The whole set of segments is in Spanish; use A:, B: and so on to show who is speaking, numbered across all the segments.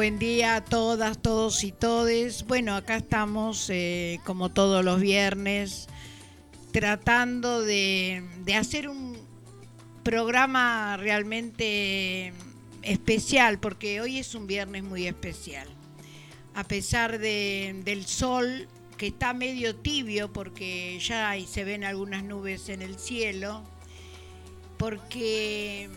A: Buen día a todas, todos y todes. Bueno, acá estamos eh, como todos los viernes tratando de, de hacer un programa realmente especial porque hoy es un viernes muy especial. A pesar de, del sol que está medio tibio porque ya se ven algunas nubes en el cielo, porque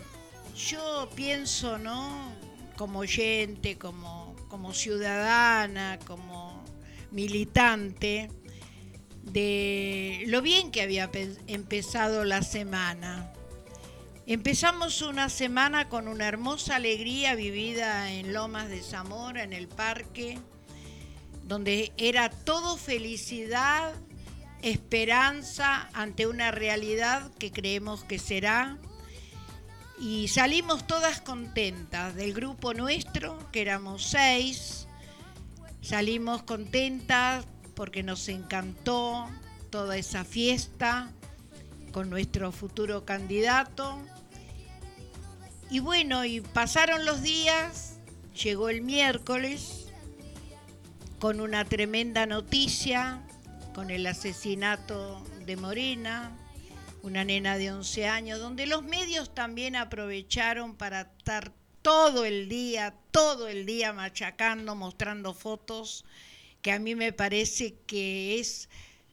A: yo pienso, ¿no? Como oyente, como, como ciudadana, como militante, de lo bien que había empezado la semana. Empezamos una semana con una hermosa alegría vivida en Lomas de Zamora, en el parque, donde era todo felicidad, esperanza ante una realidad que creemos que será. Y salimos todas contentas del grupo nuestro, que éramos seis. Salimos contentas porque nos encantó toda esa fiesta con nuestro futuro candidato. Y bueno, y pasaron los días, llegó el miércoles con una tremenda noticia, con el asesinato de Morena, una nena de 11 años, donde los medios también aprovecharon para estar todo el día, todo el día machacando, mostrando fotos, que a mí me parece que es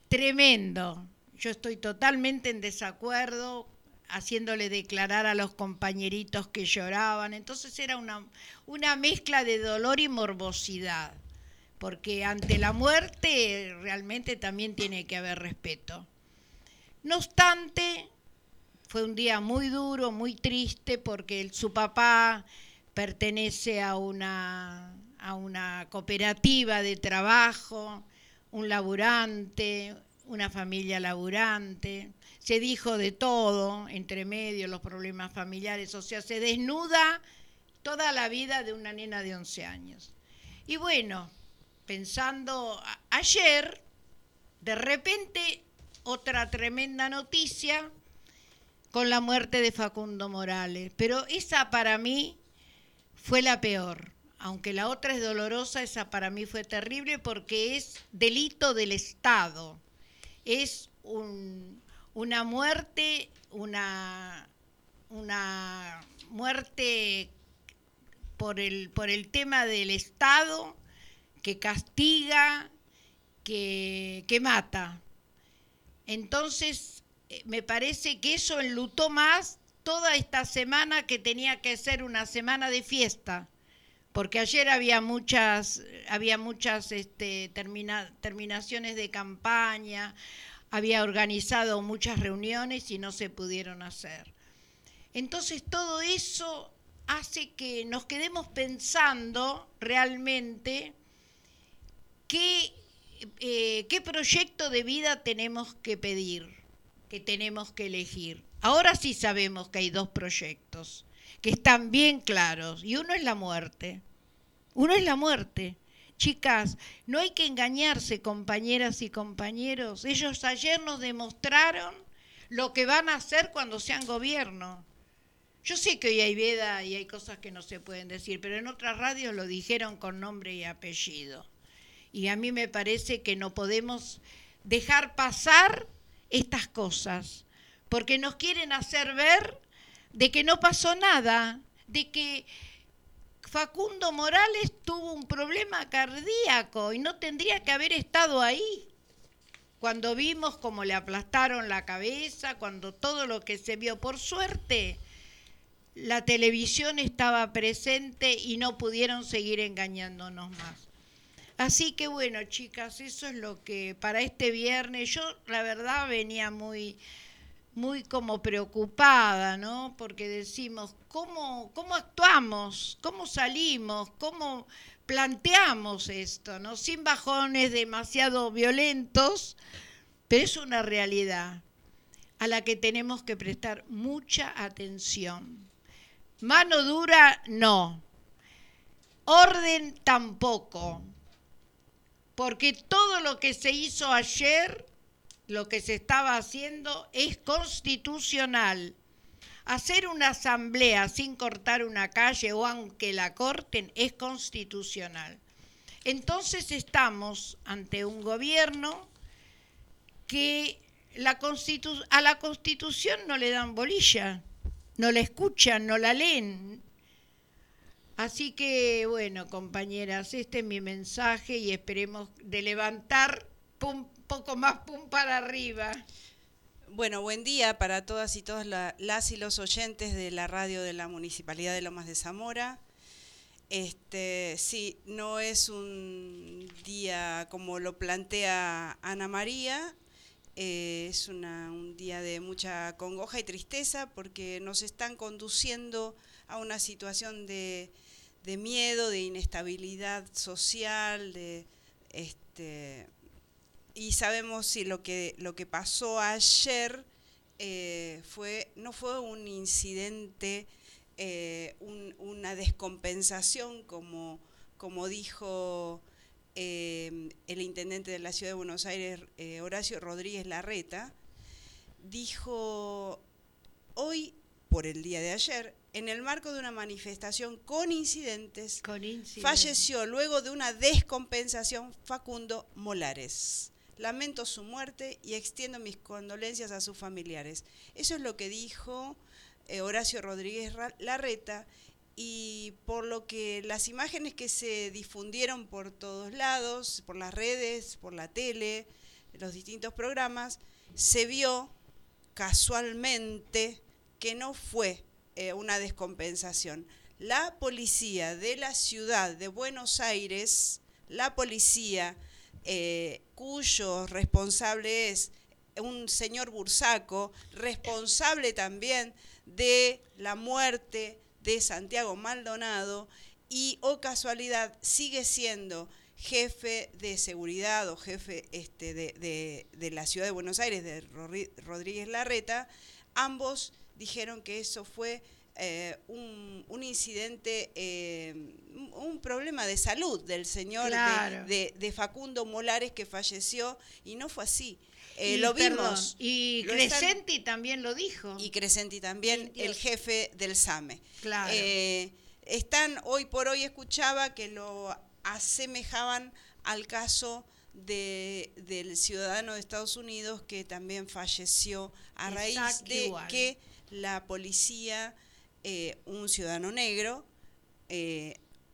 A: tremendo. Yo estoy totalmente en desacuerdo haciéndole declarar a los compañeritos que lloraban. Entonces era una, una mezcla de dolor y morbosidad porque ante la muerte realmente también tiene que haber respeto. No obstante, fue un día muy duro, muy triste, porque su papá pertenece a una, a una cooperativa de trabajo, un laburante, una familia laburante. Se dijo de todo, entre medio, los problemas familiares, o sea, se desnuda toda la vida de una nena de 11 años. Y bueno, pensando ayer, de repente otra tremenda noticia con la muerte de Facundo Morales. Pero esa para mí fue la peor. Aunque la otra es dolorosa, esa para mí fue terrible porque es delito del Estado. Es una muerte, una, una muerte por el, por el tema del Estado que castiga, que, mata. Entonces, eh, me parece que eso enlutó más toda esta semana que tenía que ser una semana de fiesta, porque ayer había muchas, había muchas este, terminaciones de campaña, había organizado muchas reuniones y no se pudieron hacer. Entonces todo eso hace que nos quedemos pensando realmente ¿qué, eh, ¿qué proyecto de vida tenemos que pedir, que tenemos que elegir? Ahora sí sabemos que hay dos proyectos que están bien claros y uno es la muerte. Uno es la muerte. Chicas, no hay que engañarse, compañeras y compañeros. Ellos ayer nos demostraron lo que van a hacer cuando sean gobierno. Yo sé que hoy hay veda y hay cosas que no se pueden decir, pero en otras radios lo dijeron con nombre y apellido. Y a mí me parece que no podemos dejar pasar estas cosas, porque nos quieren hacer ver de que no pasó nada, de que Facundo Morales tuvo un problema cardíaco y no tendría que haber estado ahí. Cuando vimos cómo le aplastaron la cabeza, cuando todo lo que se vio, por suerte, la televisión estaba presente y no pudieron seguir engañándonos más. Así que bueno, chicas, eso es lo que para este viernes, yo la verdad venía muy, muy como preocupada, ¿no? Porque decimos, ¿cómo, cómo actuamos? ¿Cómo salimos? ¿Cómo planteamos esto? ¿no? Sin bajones demasiado violentos, pero es una realidad a la que tenemos que prestar mucha atención. Mano dura, no. Orden tampoco porque todo lo que se hizo ayer, lo que se estaba haciendo, es constitucional. hacer una asamblea sin cortar una calle o aunque la corten es constitucional. Entonces estamos ante un gobierno que a la constitución no le dan bolilla, no la escuchan, no la leen. Así que bueno, compañeras, este es mi mensaje y esperemos de levantar un poco más pum para arriba.
B: Bueno, buen día para todas y todas las y los oyentes de la radio de la Municipalidad de Lomas de Zamora. Este, sí, no es un día como lo plantea Ana María, eh, es un día de mucha congoja y tristeza porque nos están conduciendo a una situación de, miedo, de inestabilidad social, de este, y sabemos si lo que, lo que pasó ayer eh, fue, no fue un incidente eh, una descompensación, como, como dijo eh, el intendente de la ciudad de Buenos Aires, Horacio Rodríguez Larreta, dijo hoy, por el día de ayer, en el marco de una manifestación con incidentes, falleció luego de una descompensación Facundo Molares. Lamento su muerte y extiendo mis condolencias a sus familiares. Eso es lo que dijo eh, Horacio Rodríguez Larreta, y por lo que las imágenes que se difundieron por todos lados, por las redes, por la tele, los distintos programas, se vio casualmente que no fue eh, una descompensación. La policía de la ciudad de Buenos Aires, la policía eh, cuyo responsable es un señor Bursaco, responsable también de la muerte de Santiago Maldonado y, o casualidad, sigue siendo jefe de seguridad o jefe este, de, la ciudad de Buenos Aires, de Rodríguez Larreta, ambos dijeron que eso fue eh, un, incidente, eh, un problema de salud del señor de, Facundo Molares que falleció y no fue así. Eh, lo vimos.
A: y Crescenti también lo dijo.
B: Y Crescenti también, el jefe del SAME.
A: Claro.
B: Están, hoy por hoy escuchaba que lo asemejaban al caso de, del ciudadano de Estados Unidos que también falleció a raíz de que la policía, eh, un ciudadano negro,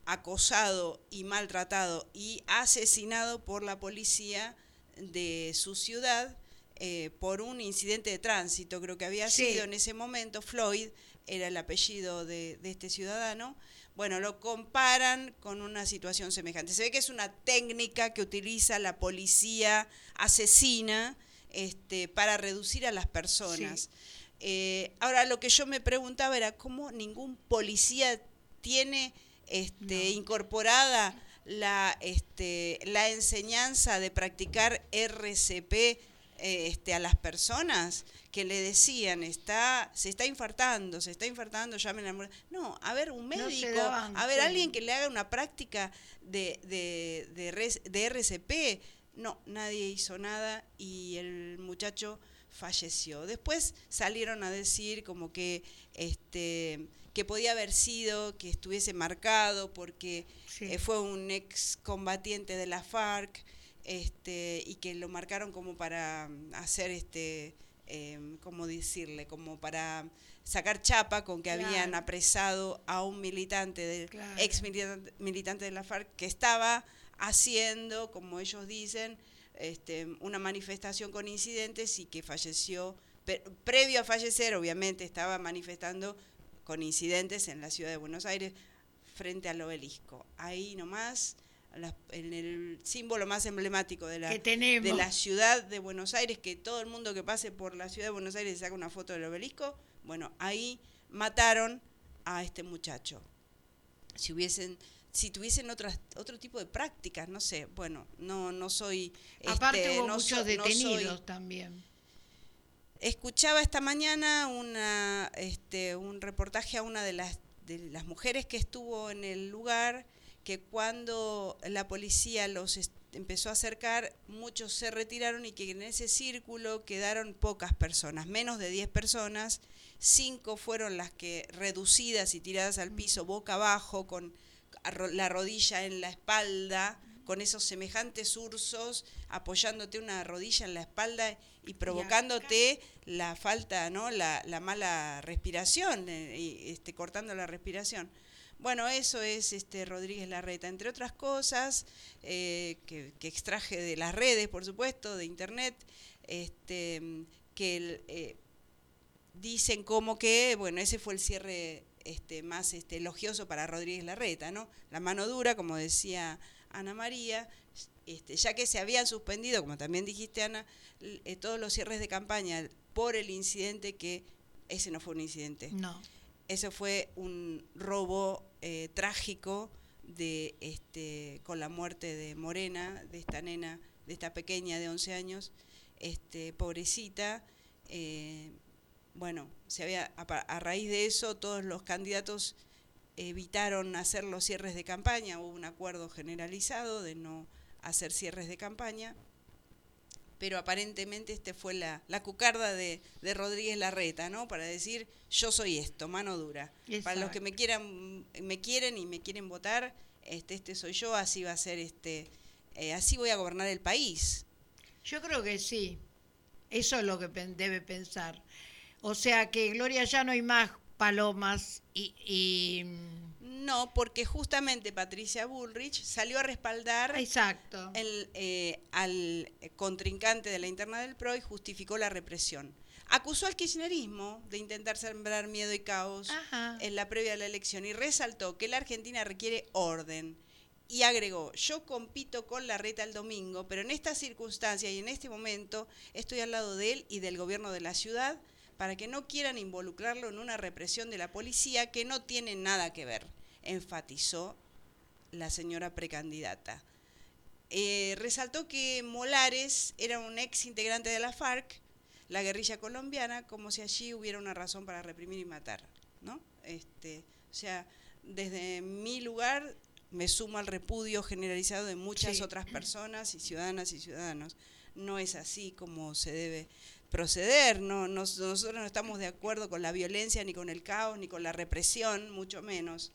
B: acosado y maltratado y asesinado por la policía, de su ciudad eh, por un incidente de tránsito, creo que había sido en ese momento, Floyd era el apellido de, este ciudadano, bueno, lo comparan con una situación semejante. Se ve que es una técnica que utiliza la policía asesina este, para reducir a las personas. Eh, ahora, lo que yo me preguntaba era cómo ningún policía tiene este, incorporada la, este, la enseñanza de practicar RCP eh, este, a las personas que le decían, está, se está infartando, se está infartando, llamen a No, a ver, un médico, a ver, alguien que le haga una práctica de, de, de, de RCP. No, nadie hizo nada y el muchacho falleció. Después salieron a decir como que este que podía haber sido que estuviese marcado porque eh, fue un ex combatiente de la FARC este, y que lo marcaron como para mm, hacer este eh, ¿cómo decirle? como para sacar chapa con que habían apresado a un militante de, ex militante, de la FARC que estaba haciendo, como ellos dicen, este, una manifestación con incidentes y que falleció, previo a fallecer, obviamente, estaba manifestando con incidentes en la ciudad de Buenos Aires frente al obelisco. Ahí nomás, en el símbolo más emblemático de la, de la ciudad de Buenos Aires, que todo el mundo que pase por la ciudad de Buenos Aires saca una foto del obelisco, bueno, ahí mataron a este muchacho. Si hubiesen si tuviesen otras, otro tipo de prácticas, no sé, bueno, no, no soy...
A: Aparte este, hubo muchos detenidos también.
B: Escuchaba esta mañana una, este, un reportaje a una de las, de las mujeres que estuvo en el lugar, que cuando la policía los empezó a acercar, muchos se retiraron y que en ese círculo quedaron pocas personas, menos de 10 personas, cinco fueron las que reducidas y tiradas al piso boca abajo, con la rodilla en la espalda, con esos semejantes ursos apoyándote una rodilla en la espalda y provocándote la falta, ¿no? La, mala respiración, eh, y, este, cortando la respiración. Bueno, eso es este Rodríguez Larreta, entre otras cosas eh, que, extraje de las redes, por supuesto, de internet, este, que eh, dicen como que, bueno, ese fue el cierre este, más este, elogioso para Rodríguez Larreta, ¿no? La mano dura, como decía Ana María, este, ya que se habían suspendido, como también dijiste Ana, eh, todos los cierres de campaña por el incidente que ese no fue un incidente.
A: No.
B: Eso fue un robo eh, trágico de este con la muerte de Morena, de esta nena, de esta pequeña de 11 años, este pobrecita. Eh, bueno, se había a raíz de eso todos los candidatos evitaron hacer los cierres de campaña, hubo un acuerdo generalizado de no hacer cierres de campaña, pero aparentemente este fue la, la cucarda de, de, Rodríguez Larreta, ¿no? Para decir, yo soy esto, mano dura. Para los que me quieran, me quieren y me quieren votar, este, este soy yo, así va a ser este, eh, así voy a gobernar el país.
A: Yo creo que sí, eso es lo que debe pensar. O sea que Gloria ya no hay más palomas y,
B: No, porque justamente Patricia Bullrich salió a respaldar
A: Exacto.
B: El, eh, al contrincante de la interna del PRO y justificó la represión. Acusó al kirchnerismo de intentar sembrar miedo y caos en la previa de la elección y resaltó que la Argentina requiere orden. Y agregó, yo compito con la reta el domingo, pero en esta circunstancia y en este momento estoy al lado de él y del gobierno de la ciudad para que no quieran involucrarlo en una represión de la policía que no tiene nada que ver, enfatizó la señora precandidata. Eh, resaltó que Molares era un ex integrante de la FARC, la guerrilla colombiana, como si allí hubiera una razón para reprimir y matar. ¿no? Este, o sea, desde mi lugar me sumo al repudio generalizado de muchas otras personas y ciudadanas y ciudadanos. No es así como se debe proceder. No, nosotros no estamos de acuerdo con la violencia, ni con el caos, ni con la represión, mucho menos.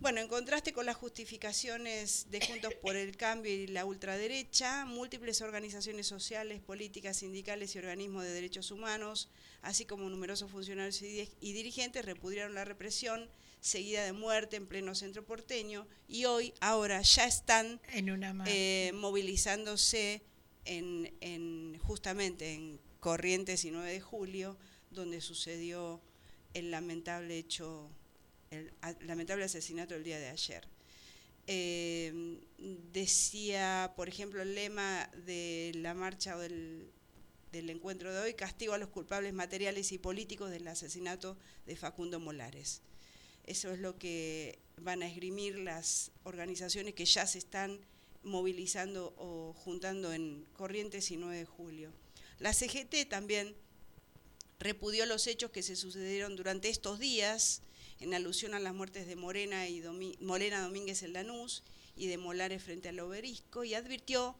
B: Bueno, en contraste con las justificaciones de Juntos por el Cambio y la ultraderecha, múltiples organizaciones sociales, políticas, sindicales y organismos de derechos humanos, así como numerosos funcionarios y dirigentes, repudiaron la represión seguida de muerte en pleno centro porteño y hoy, ahora, ya están eh, movilizándose en, en, justamente en Corrientes y 9 de julio, donde sucedió el lamentable hecho, el lamentable asesinato el día de ayer. Eh, decía, por ejemplo, el lema de la marcha del, del encuentro de hoy, castigo a los culpables materiales y políticos del asesinato de Facundo Molares. Eso es lo que van a esgrimir las organizaciones que ya se están movilizando o juntando en Corrientes y 9 de julio. La CGT también repudió los hechos que se sucedieron durante estos días en alusión a las muertes de Morena, y Morena Domínguez en Lanús y de Molares frente al obelisco y advirtió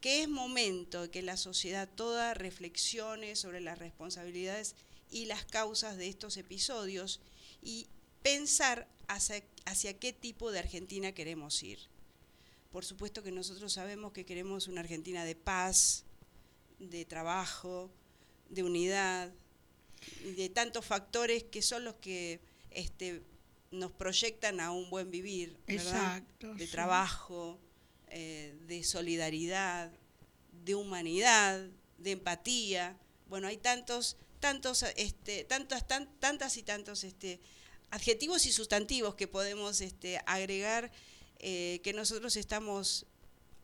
B: que es momento de que la sociedad toda reflexione sobre las responsabilidades y las causas de estos episodios y pensar hacia, hacia qué tipo de Argentina queremos ir. Por supuesto que nosotros sabemos que queremos una Argentina de paz, de trabajo, de unidad, de tantos factores que son los que este, nos proyectan a un buen vivir, de trabajo, eh, de solidaridad, de humanidad, de empatía. Bueno, hay tantos, tantos, este, tantas, tantas y tantos este, adjetivos y sustantivos que podemos este, agregar eh, que nosotros estamos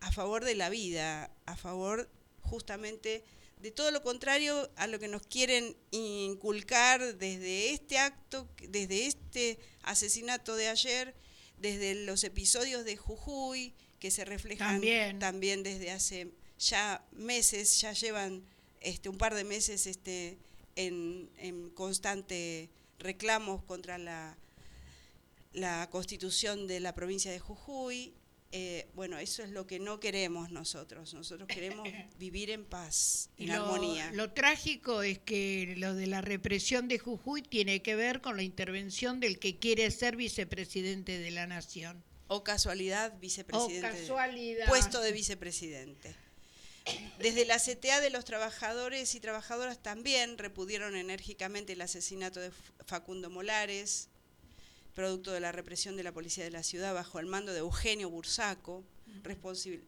B: a favor de la vida, a favor justamente de todo lo contrario a lo que nos quieren inculcar desde este acto, desde este asesinato de ayer, desde los episodios de Jujuy, que se reflejan también, desde hace ya meses, ya llevan este, un par de meses este, en, en constante reclamos contra la, la constitución de la provincia de Jujuy, Eh, bueno, eso es lo que no queremos nosotros. Nosotros queremos vivir en paz, en armonía.
A: Lo trágico es que lo de la represión de Jujuy tiene que ver con la intervención del que quiere ser vicepresidente de la nación.
B: O casualidad, vicepresidente.
A: O casualidad.
B: Puesto de vicepresidente. Desde la CTA de los trabajadores y trabajadoras también repudieron enérgicamente el asesinato de Facundo Molares, producto de la represión de la policía de la ciudad bajo el mando de Eugenio Bursaco.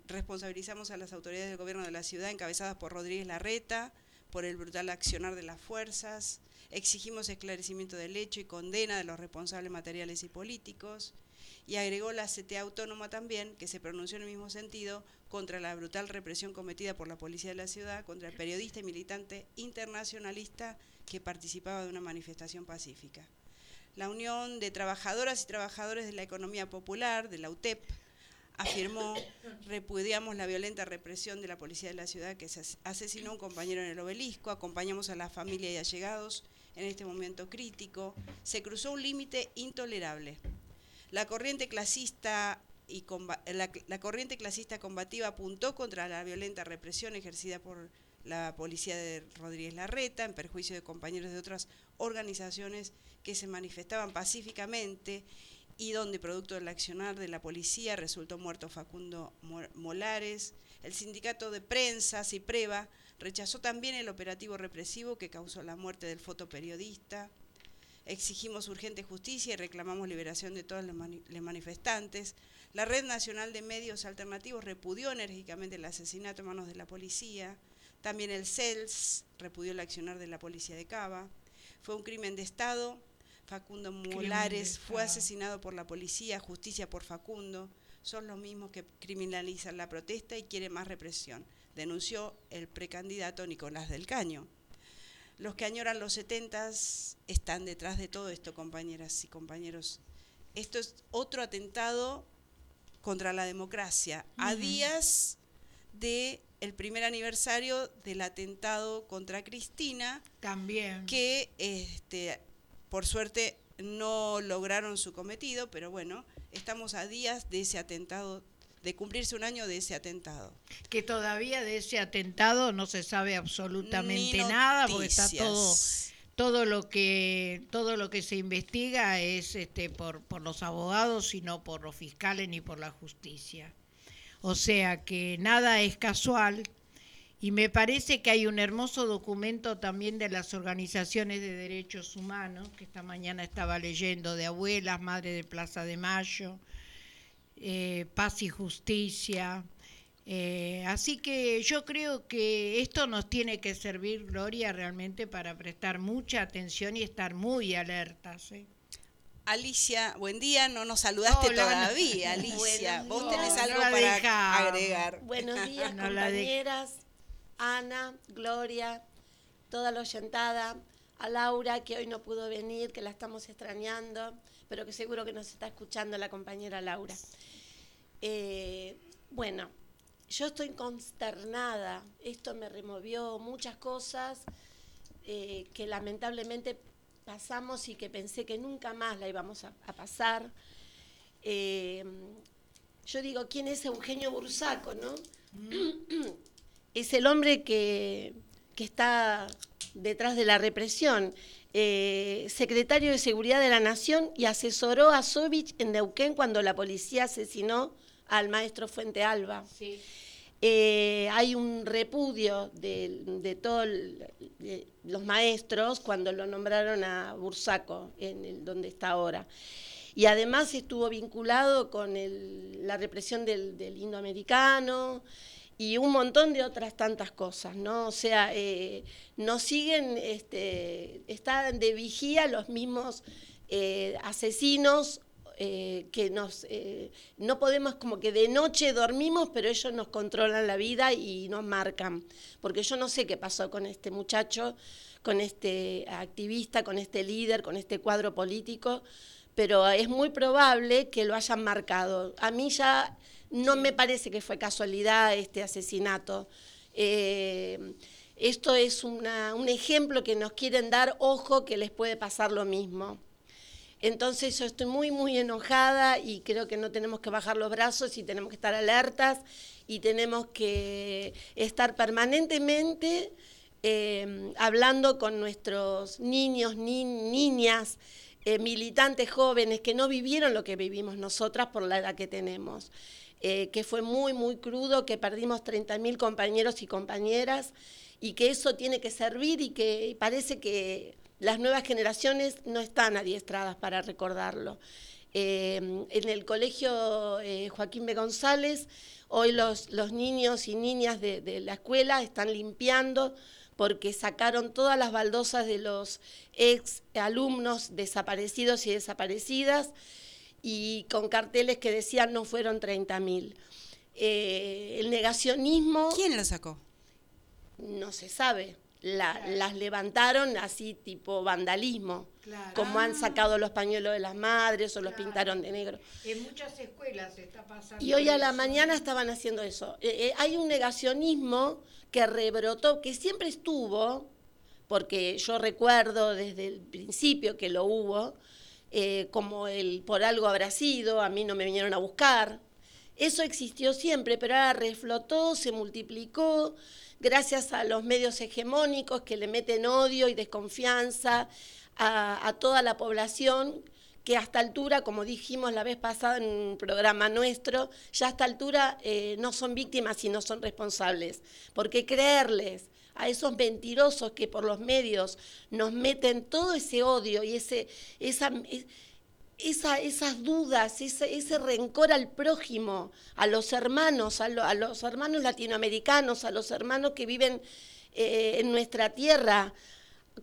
B: responsabilizamos a las autoridades del gobierno de la ciudad encabezadas por Rodríguez Larreta por el brutal accionar de las fuerzas. Exigimos esclarecimiento del hecho y condena de los responsables materiales y políticos. Y agregó la CTA autónoma también, que se pronunció en el mismo sentido, contra la brutal represión cometida por la policía de la ciudad contra el periodista y militante internacionalista que participaba de una manifestación pacífica la Unión de Trabajadoras y Trabajadores de la Economía Popular, de la UTEP, afirmó, repudiamos la violenta represión de la policía de la ciudad que asesinó a un compañero en el obelisco, acompañamos a la familia y allegados en este momento crítico, se cruzó un límite intolerable. La corriente clasista y la, la corriente clasista combativa apuntó contra la violenta represión ejercida por la policía de Rodríguez Larreta en perjuicio de compañeros de otras organizaciones que se manifestaban pacíficamente y donde producto del accionar de la policía resultó muerto Facundo Molares. El sindicato de prensa, CIPREVA, rechazó también el operativo represivo que causó la muerte del fotoperiodista. Exigimos urgente justicia y reclamamos liberación de todos los manifestantes. La Red Nacional de Medios Alternativos repudió enérgicamente el asesinato en manos de la policía. También el CELS repudió el accionar de la policía de Cava. Fue un crimen de Estado Facundo Molares fue asesinado por la policía, justicia por Facundo, son los mismos que criminalizan la protesta y quieren más represión, denunció el precandidato Nicolás del Caño. Los que añoran los setentas están detrás de todo esto, compañeras y compañeros. Esto es otro atentado contra la democracia, a días de el primer aniversario del atentado contra Cristina,
A: también
B: que este, por suerte no lograron su cometido, pero bueno, estamos a días de ese atentado, de cumplirse un año de ese atentado.
A: Que todavía de ese atentado no se sabe absolutamente nada, porque está todo todo lo que todo lo que se investiga es este por, por los abogados y no por los fiscales ni por la justicia. O sea que nada es casual, y me parece que hay un hermoso documento también de las organizaciones de derechos humanos, que esta mañana estaba leyendo, de Abuelas, Madre de Plaza de Mayo, eh, Paz y Justicia. Eh, así que yo creo que esto nos tiene que servir, Gloria, realmente para prestar mucha atención y estar muy alertas. ¿eh?
B: Alicia, buen día, no nos saludaste todavía, Alicia. Vos tenés algo para agregar.
C: Buenos días, compañeras. Ana, Gloria, toda la oyentada, a Laura, que hoy no pudo venir, que la estamos extrañando, pero que seguro que nos está escuchando la compañera Laura. Eh, bueno, yo estoy consternada, esto me removió muchas cosas eh, que lamentablemente pasamos y que pensé que nunca más la íbamos a, pasar. Eh, yo digo, ¿quién es Eugenio Bursaco, no? Mm. es el hombre que, está detrás de la represión. Eh, secretario de Seguridad de la Nación y asesoró a Sovich en Neuquén cuando la policía asesinó al maestro Fuente Alba. Eh, hay un repudio de, todos los maestros cuando lo nombraron a Bursaco, en el, donde está ahora. Y además estuvo vinculado con la represión del, indoamericano y un montón de otras tantas cosas, ¿no? O sea, eh, nos siguen, este, están de vigía los mismos eh, asesinos eh, que nos, no podemos, como que de noche dormimos, pero ellos nos controlan la vida y nos marcan, porque yo no sé qué pasó con este muchacho, con este activista, con este líder, con este cuadro político, pero es muy probable que lo hayan marcado. A mí ya no me parece que fue casualidad este asesinato. Eh, esto es un ejemplo que nos quieren dar, ojo, que les puede pasar lo mismo. Entonces yo estoy muy, muy enojada y creo que no tenemos que bajar los brazos y tenemos que estar alertas y tenemos que estar permanentemente eh, hablando con nuestros niños, ni, niñas, eh, militantes jóvenes que no vivieron lo que vivimos nosotras por la edad que tenemos. Eh, que fue muy, muy crudo, que perdimos 30.000 compañeros y compañeras y que eso tiene que servir y que parece que las nuevas generaciones no están adiestradas para recordarlo. Eh, en el colegio eh, Joaquín B. González, hoy los, los niños y niñas de, de, la escuela están limpiando porque sacaron todas las baldosas de los ex alumnos desaparecidos y desaparecidas y con carteles que decían no fueron 30.000. Eh, el negacionismo...
B: ¿Quién lo sacó?
C: No se sabe las levantaron así tipo vandalismo, como han sacado los pañuelos de las madres o los pintaron de negro.
A: En muchas escuelas está pasando.
C: Y hoy a la mañana estaban haciendo eso. Eh, eh, hay un negacionismo que rebrotó, que siempre estuvo, porque yo recuerdo desde el principio que lo hubo, eh, como el por algo habrá sido, a mí no me vinieron a buscar. Eso existió siempre, pero ahora reflotó, se multiplicó gracias a los medios hegemónicos que le meten odio y desconfianza a, toda la población, que a esta altura, como dijimos la vez pasada en un programa nuestro, ya a esta altura eh, no son víctimas sino son responsables. Porque creerles a esos mentirosos que por los medios nos meten todo ese odio y ese, esa esas dudas, ese, rencor al prójimo, a los hermanos, a, los hermanos latinoamericanos, a los hermanos que viven eh, en nuestra tierra.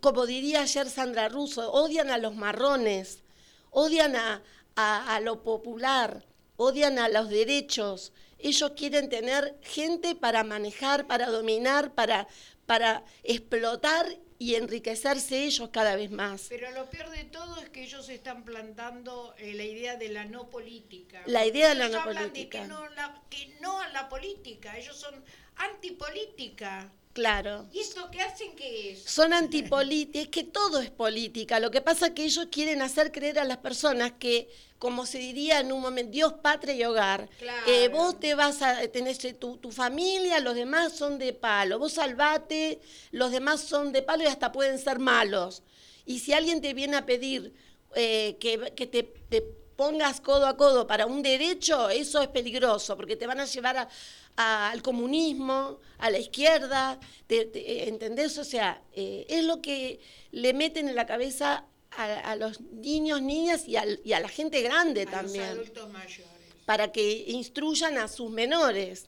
C: Como diría ayer Sandra Russo, odian a los marrones, odian a, a lo popular, odian a los derechos. Ellos quieren tener gente para manejar, para dominar, para, para explotar y enriquecerse ellos cada vez más.
A: Pero lo peor de todo es que ellos están plantando eh, la idea de la no política.
C: La idea de la no política.
A: que, no, la, que no a la política, ellos son antipolítica.
C: Claro.
A: ¿Y esto qué hacen qué es?
C: Son antipolíticos, es que todo es política. Lo que pasa es que ellos quieren hacer creer a las personas que, como se diría en un momento, Dios, patria y hogar. Eh, vos te vas a tener tu, tu, familia, los demás son de palo. Vos salvate, los demás son de palo y hasta pueden ser malos. Y si alguien te viene a pedir eh, que, te, te pongas codo a codo para un derecho, eso es peligroso, porque te van a llevar a, al comunismo, a la izquierda, ¿entendés? O sea, eh, es lo que le meten en la cabeza a, los niños, niñas y, y, a la gente grande también.
A: Los adultos mayores.
C: Para que instruyan a sus menores.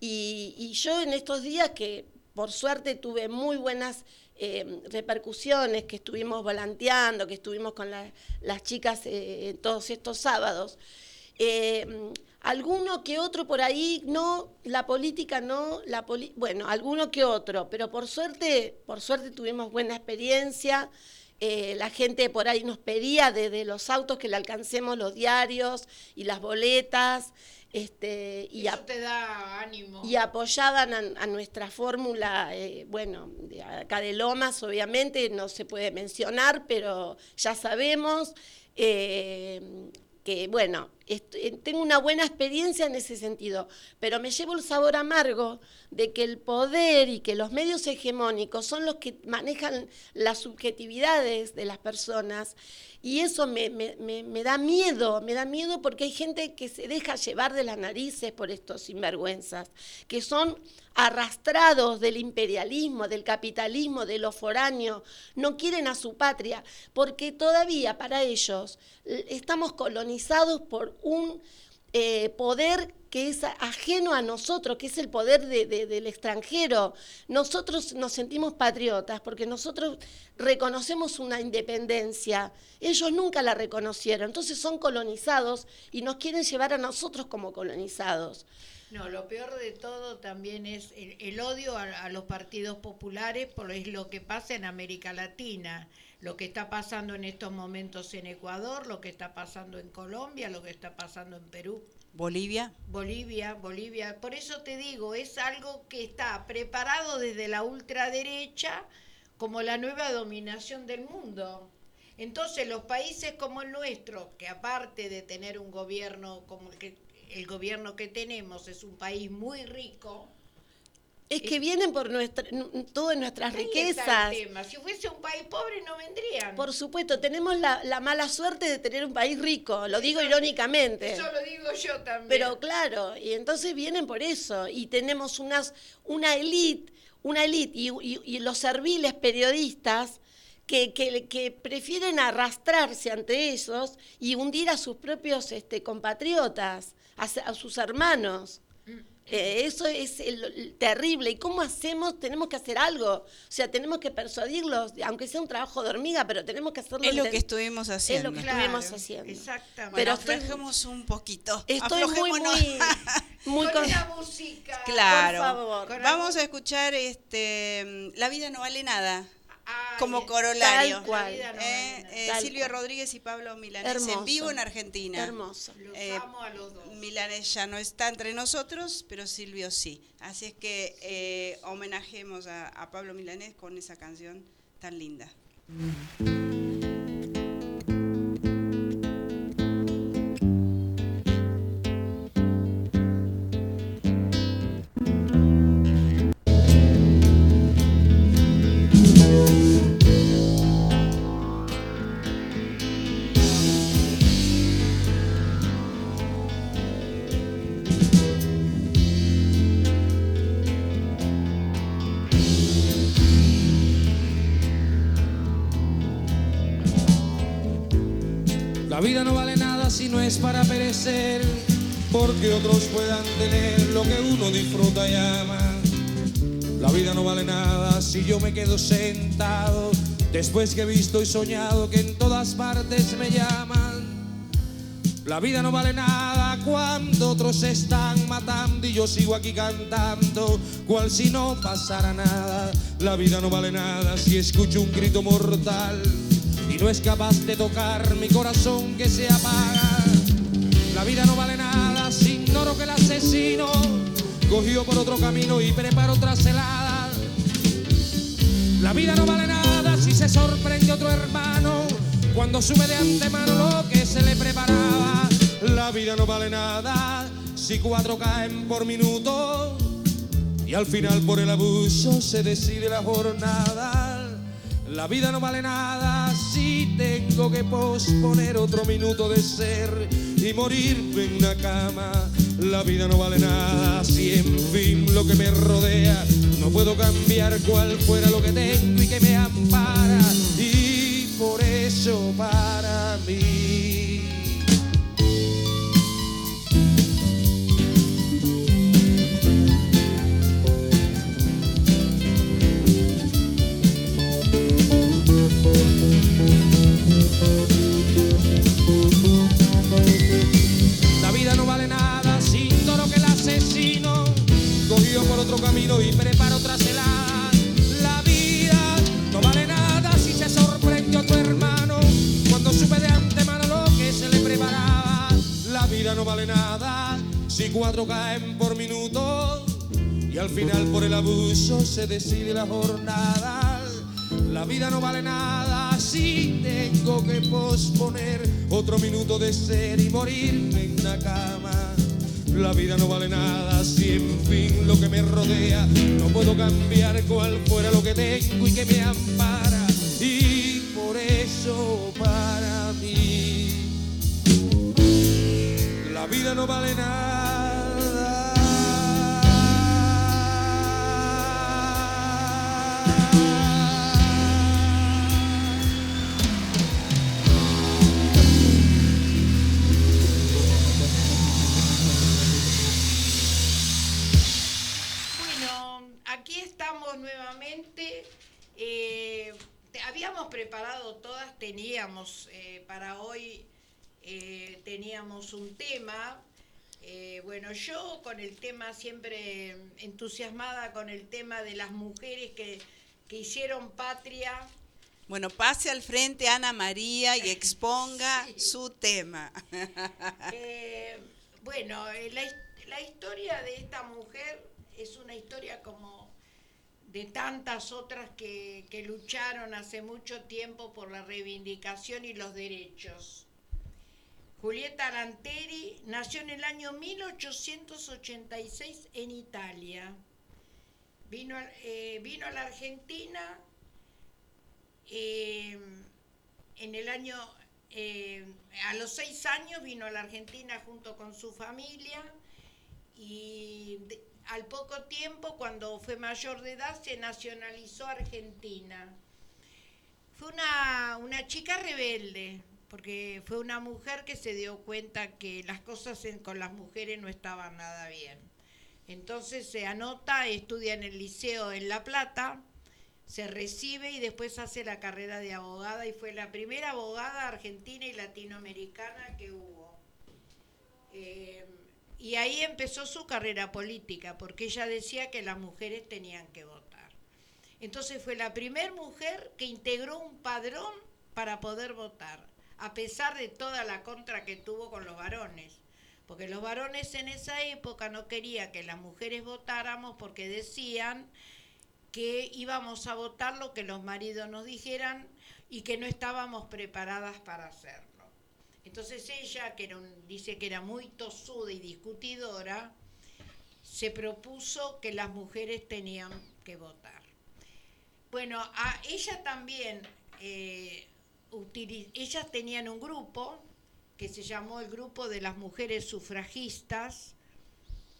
C: Y, yo en estos días que por suerte tuve muy buenas eh, repercusiones, que estuvimos volanteando, que estuvimos con las chicas eh, todos estos sábados, Alguno que otro por ahí, no, la política no, la bueno, alguno que otro, pero por suerte, por suerte tuvimos buena experiencia. Eh, la gente por ahí nos pedía desde los autos que le alcancemos los diarios y las boletas. Este,
A: y Eso te da ánimo.
C: Y apoyaban a, nuestra fórmula, eh, bueno, acá de Lomas, obviamente, no se puede mencionar, pero ya sabemos. Eh, que bueno, tengo una buena experiencia en ese sentido, pero me llevo el sabor amargo de que el poder y que los medios hegemónicos son los que manejan las subjetividades de las personas y eso me, me, da miedo, me da miedo porque hay gente que se deja llevar de las narices por estos sinvergüenzas, que son arrastrados del imperialismo, del capitalismo, de lo foráneo, no quieren a su patria, porque todavía para ellos estamos colonizados por un eh, poder que es ajeno a nosotros, que es el poder del extranjero. Nosotros nos sentimos patriotas porque nosotros reconocemos una independencia. Ellos nunca la reconocieron, entonces son colonizados y nos quieren llevar a nosotros como colonizados.
A: No, lo peor de todo también es el, odio a, los partidos populares por lo que pasa en América Latina lo que está pasando en estos momentos en Ecuador, lo que está pasando en Colombia, lo que está pasando en Perú.
B: Bolivia.
A: Bolivia, Bolivia. Por eso te digo, es algo que está preparado desde la ultraderecha como la nueva dominación del mundo. Entonces los países como el nuestro, que aparte de tener un gobierno como el que el gobierno que tenemos es un país muy rico,
C: es que vienen por nuestra, todas nuestras riquezas.
A: Si fuese un país pobre no vendrían.
C: Por supuesto, tenemos la, mala suerte de tener un país rico, lo digo irónicamente.
A: Eso lo digo yo también.
C: Pero claro, y entonces vienen por eso. Y tenemos unas, una élite, una élite y, los serviles periodistas que, que, prefieren arrastrarse ante esos y hundir a sus propios este, compatriotas, a sus hermanos. Eh, eso es terrible. ¿Y cómo hacemos? Tenemos que hacer algo. O sea, tenemos que persuadirlos, aunque sea un trabajo de hormiga, pero tenemos que hacerlo.
B: Es lo que estuvimos haciendo.
C: Es lo que estuvimos haciendo.
A: Exactamente.
B: pero aflojemos un poquito.
C: Estoy muy, muy,
A: muy con, la música.
B: Claro. Por favor. Vamos a escuchar este La vida no vale nada como corolario.
C: Tal cual.
B: Eh, eh, Silvio Rodríguez y Pablo Milanés en vivo en Argentina.
C: Hermoso.
A: Eh, amo a los dos.
B: Milanés ya no está entre nosotros, pero Silvio sí. Así es que homenajemos a, a Pablo Milanés con esa canción tan linda.
D: vida es para perecer, porque otros puedan tener lo que uno disfruta y ama. La vida no vale nada si yo me quedo sentado después que he visto y soñado que en todas partes me llaman. La vida no vale nada cuando otros se están matando y yo sigo aquí cantando, cual si no pasara nada. La vida no vale nada si escucho un grito mortal y no es capaz de tocar mi corazón que se apaga. La vida no vale nada si ignoro que el asesino cogió por otro camino y preparó otra celada. La vida no vale nada si se sorprende otro hermano cuando sube de antemano lo que se le preparaba. La vida no vale nada si cuatro caen por minuto y al final por el abuso se decide la jornada. La vida no vale nada si tengo que posponer otro minuto de ser y morirme en una cama. La vida no vale nada si en fin lo que me rodea no puedo cambiar cual fuera lo que tengo y decide la jornada. La vida no vale nada si tengo que posponer otro minuto de ser y morirme en la cama. La vida no vale
A: tema siempre entusiasmada con el tema de las mujeres que, hicieron patria.
B: Bueno, pase al frente Ana María y exponga su tema.
A: bueno, la, la historia de esta mujer es una historia como de tantas otras que, que lucharon hace mucho tiempo por la reivindicación y los derechos. Julieta Lanteri nació en el año 1886 en Italia. Vino, eh, vino a la Argentina eh, en el año, eh, a los seis años vino a la Argentina junto con su familia y al poco tiempo, cuando fue mayor de edad, se nacionalizó Argentina. Fue una, una chica rebelde, porque fue una mujer que se dio cuenta que las cosas con las mujeres no estaban nada bien. Entonces se anota, estudia en el liceo en La Plata, se recibe y después hace la carrera de abogada y fue la primera abogada argentina y latinoamericana que hubo. Eh, y ahí empezó su carrera política, porque ella decía que las mujeres tenían que votar. Entonces fue la primera mujer que integró un padrón para poder votar, a pesar de toda la contra que tuvo con los varones. Porque los varones en esa época no querían que las mujeres votáramos porque decían que íbamos a votar lo que los maridos nos dijeran y que no estábamos preparadas para hacerlo. Entonces ella, que dice que era muy tosuda y discutidora, se propuso que las mujeres tenían que votar. Bueno, a ella también, eh, ellas tenían un grupo que se llamó el Grupo de las Mujeres Sufragistas,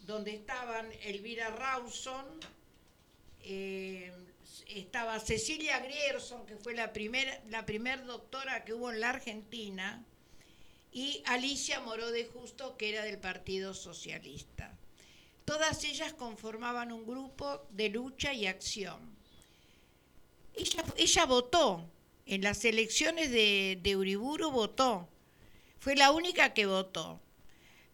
A: donde estaban Elvira Rawson, eh, estaba Cecilia Grierson, que fue la primera la primer doctora que hubo en la Argentina, y Alicia Moró de Justo, que era del Partido Socialista. Todas ellas conformaban un grupo de lucha y acción. Ella, votó, en las elecciones de, de Uriburu votó, fue la única que votó.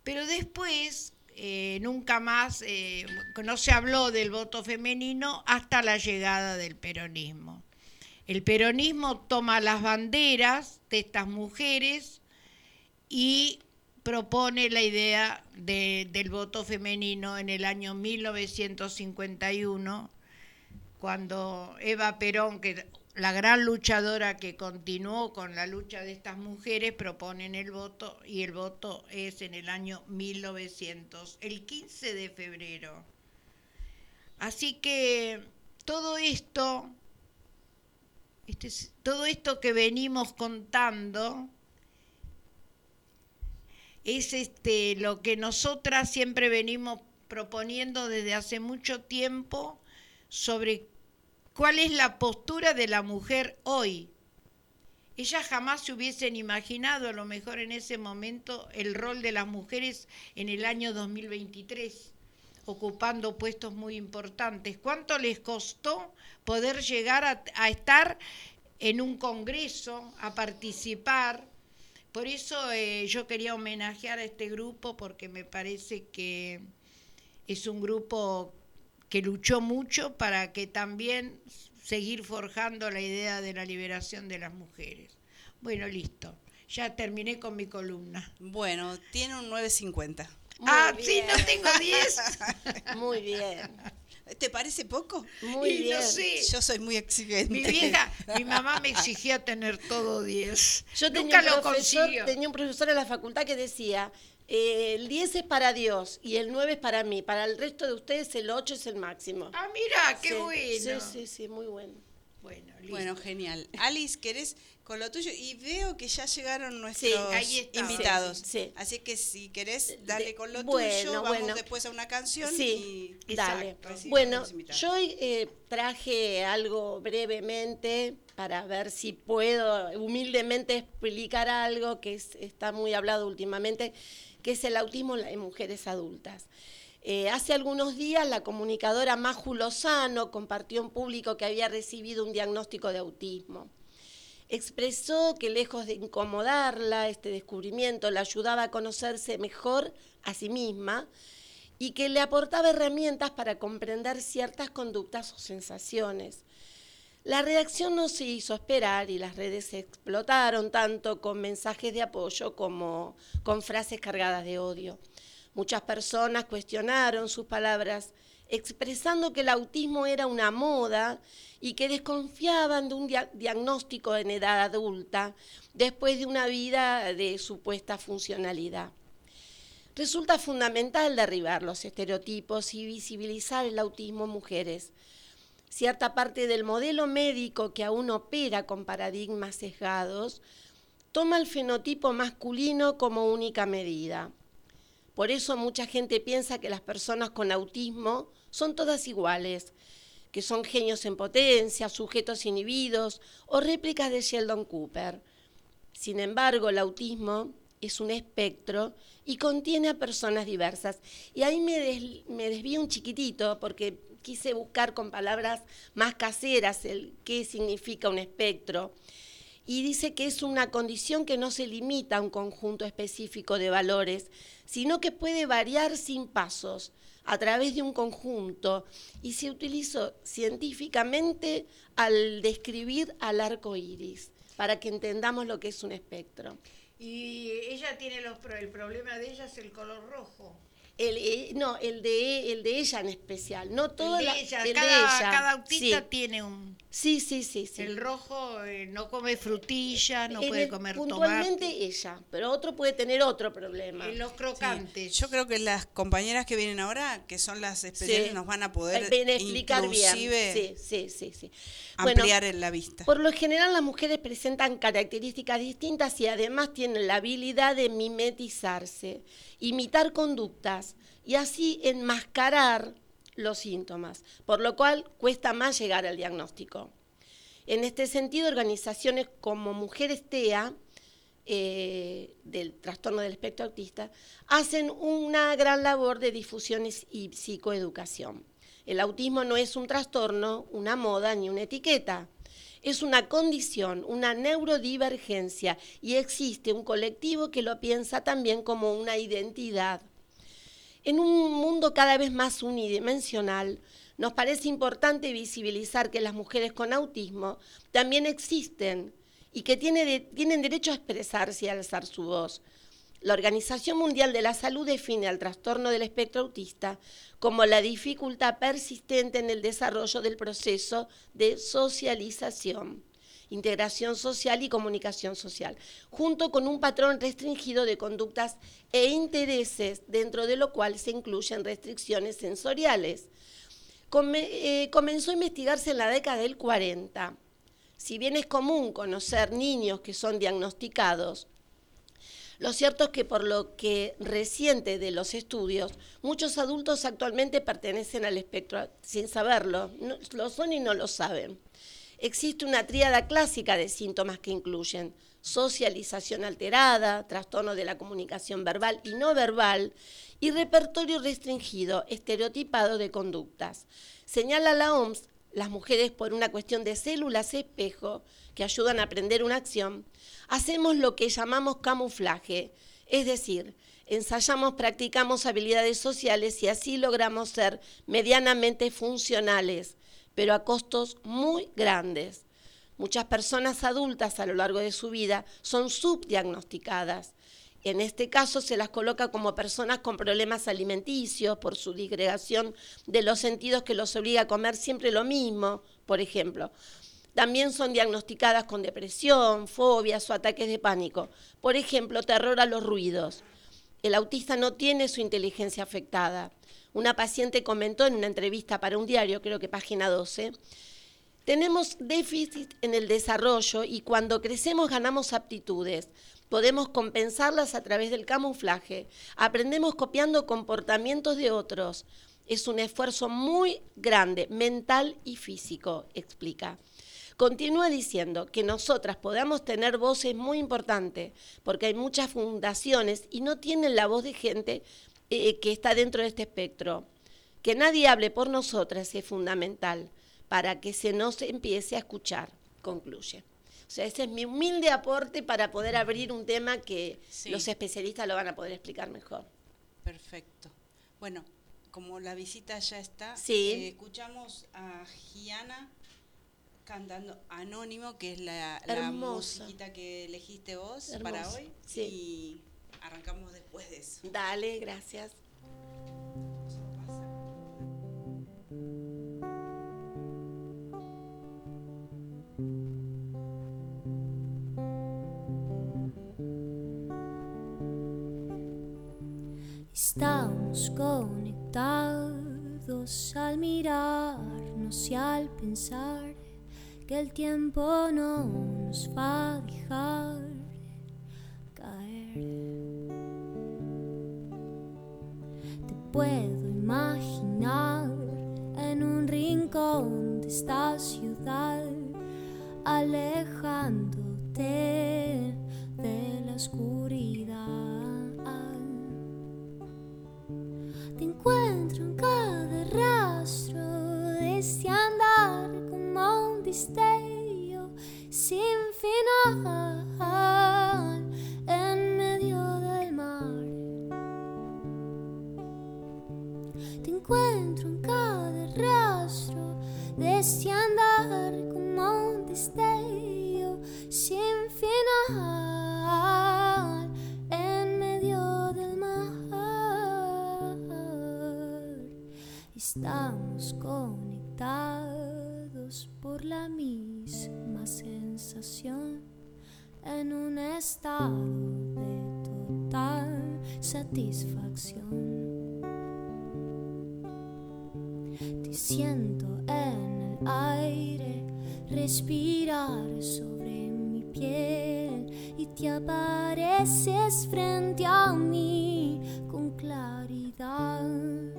A: Pero después, eh, nunca más, eh, no se habló del voto femenino hasta la llegada del peronismo. El peronismo toma las banderas de estas mujeres y propone la idea del voto femenino en el año 1951, cuando Eva Perón, que la gran luchadora que continuó con la lucha de estas mujeres, proponen el voto y el voto es en el año 1900, el 15 de febrero. Así que todo esto, este, todo esto que venimos contando, es este, lo que nosotras siempre venimos proponiendo desde hace mucho tiempo sobre cuál es la postura de la mujer hoy. Ellas jamás se hubiesen imaginado, a lo mejor en ese momento, el rol de las mujeres en el año 2023, ocupando puestos muy importantes. ¿Cuánto les costó poder llegar a, estar en un congreso, a participar? Por eso eh, yo quería homenajear a este grupo porque me parece que es un grupo que luchó mucho para que también seguir forjando la idea de la liberación de las mujeres. Bueno, listo. Ya terminé con mi columna.
B: Bueno, tiene un 950.
A: ah, sí, no tengo 10.
C: Muy bien.
B: ¿Te parece poco?
C: Muy bien.
B: Yo soy muy exigente.
A: Mi vieja, mi mamá me exigía tener todo 10.
C: Yo tenía Nunca un profesor, tenía un profesor en la facultad que decía, eh, el 10 es para Dios y el 9 es para mí. Para el resto de ustedes el 8 es el máximo.
A: Ah, mira, qué bueno.
C: Sí, sí, sí, muy bueno.
B: Bueno, bueno, genial. Alice, ¿querés con lo tuyo? Y veo que ya llegaron nuestros invitados. Así que si querés, dale con lo tuyo. Vamos después a una canción.
C: Sí, y... dale. Bueno, yo eh, traje algo brevemente para ver si puedo humildemente explicar algo que está muy hablado últimamente, que es el autismo en mujeres adultas. Eh, hace algunos días la comunicadora Maju Lozano compartió en público que había recibido un diagnóstico de autismo. Expresó que lejos de incomodarla, este descubrimiento la ayudaba a conocerse mejor a sí misma y que le aportaba herramientas para comprender ciertas conductas o sensaciones. La reacción no se hizo esperar y las redes se explotaron tanto con mensajes de apoyo como con frases cargadas de odio. Muchas personas cuestionaron sus palabras expresando que el autismo era una moda y que desconfiaban de un diagnóstico en edad adulta después de una vida de supuesta funcionalidad. Resulta fundamental derribar los estereotipos y visibilizar el autismo en mujeres. Cierta parte del modelo médico que aún opera con paradigmas sesgados toma el fenotipo masculino como única medida. Por eso mucha gente piensa que las personas con autismo son todas iguales, que son genios en potencia, sujetos inhibidos o réplicas de Sheldon Cooper. Sin embargo, el autismo es un espectro y contiene a personas diversas. Y ahí me, desvío un chiquitito porque quise buscar con palabras más caseras el qué significa un espectro. Y dice que es una condición que no se limita a un conjunto específico de valores, sino que puede variar sin pasos a través de un conjunto y se utilizó científicamente al describir al arco iris, para que entendamos lo que es un espectro.
A: Y ella tiene los, el problema de ella es el color rojo.
C: El, eh, no, el de, el de ella en especial. No todo
A: el de ella. cada, autista tiene un.
C: Sí, sí, sí, sí.
A: El rojo eh, no come frutillas, no puede comer
C: puntualmente ella, pero otro puede tener otro problema.
A: En los crocantes.
B: Yo creo que las compañeras que vienen ahora, que son las especiales, nos van a poder
C: explicar bien. Sí, sí, sí,
B: ampliar en la vista.
C: Por lo general las mujeres presentan características distintas y además tienen la habilidad de mimetizarse imitar conductas y así enmascarar los síntomas, por lo cual cuesta más llegar al diagnóstico. En este sentido, organizaciones como Mujeres TEA, eh, del trastorno del espectro autista, hacen una gran labor de difusión y psicoeducación. El autismo no es un trastorno, una moda ni una etiqueta es una condición, una neurodivergencia y existe un colectivo que lo piensa también como una identidad. En un mundo cada vez más unidimensional, nos parece importante visibilizar que las mujeres con autismo también existen y que tienen derecho a expresarse y a alzar su voz. La Organización Mundial de la Salud define al trastorno del espectro autista como la dificultad persistente en el desarrollo del proceso de socialización, integración social y comunicación social, junto con un patrón restringido de conductas e intereses, dentro de lo cual se incluyen restricciones sensoriales. Eh, comenzó a investigarse en la década del 40. Si bien es común conocer niños que son diagnosticados lo cierto es que por lo que reciente de los estudios, muchos adultos actualmente pertenecen al espectro sin saberlo, lo son y no lo saben. Existe una tríada clásica de síntomas que incluyen socialización alterada, trastorno de la comunicación verbal y no verbal, y repertorio restringido, estereotipado de conductas. Señala la OMS, las mujeres por una cuestión de células espejo que ayudan a aprender una acción, hacemos lo que llamamos camuflaje, es decir, ensayamos, practicamos habilidades sociales y así logramos ser medianamente funcionales, pero a costos muy grandes. Muchas personas adultas a lo largo de su vida son subdiagnosticadas. En este caso se las coloca como personas con problemas alimenticios por su disgregación de los sentidos que los obliga a comer siempre lo mismo, por ejemplo, también son diagnosticadas con depresión, fobias o ataques de pánico. Por ejemplo, terror a los ruidos. El autista no tiene su inteligencia afectada. Una paciente comentó en una entrevista para un diario, creo que página 12, tenemos déficit en el desarrollo y cuando crecemos ganamos aptitudes. Podemos compensarlas a través del camuflaje. Aprendemos copiando comportamientos de otros. Es un esfuerzo muy grande, mental y físico, explica. Continúa diciendo que nosotras podamos tener voces muy importantes, porque hay muchas fundaciones y no tienen la voz de gente eh, que está dentro de este espectro. Que nadie hable por nosotras es fundamental para que se nos empiece a escuchar, concluye. O sea, ese es mi humilde aporte para poder abrir un tema que los especialistas lo van a poder explicar mejor.
B: Perfecto. Bueno, como la visita ya está, eh, escuchamos a Giana cantando Anónimo, que es la, la musiquita que elegiste vos para hoy. Y arrancamos después de eso.
C: Dale, gracias.
E: Estamos conectados al mirarnos y al pensar que el tiempo no nos va a dejar caer. Te puedo imaginar en un rincón de esta ciudad, alejándote de la oscuridad. Destello sin final en medio del mar. Te encuentro en cada rastro de este andar como un destello sin final en medio del mar. Estamos conectados la misma sensación en un estado de total satisfacción. Te siento en el aire respirar sobre mi piel y te apareces frente a mí con claridad.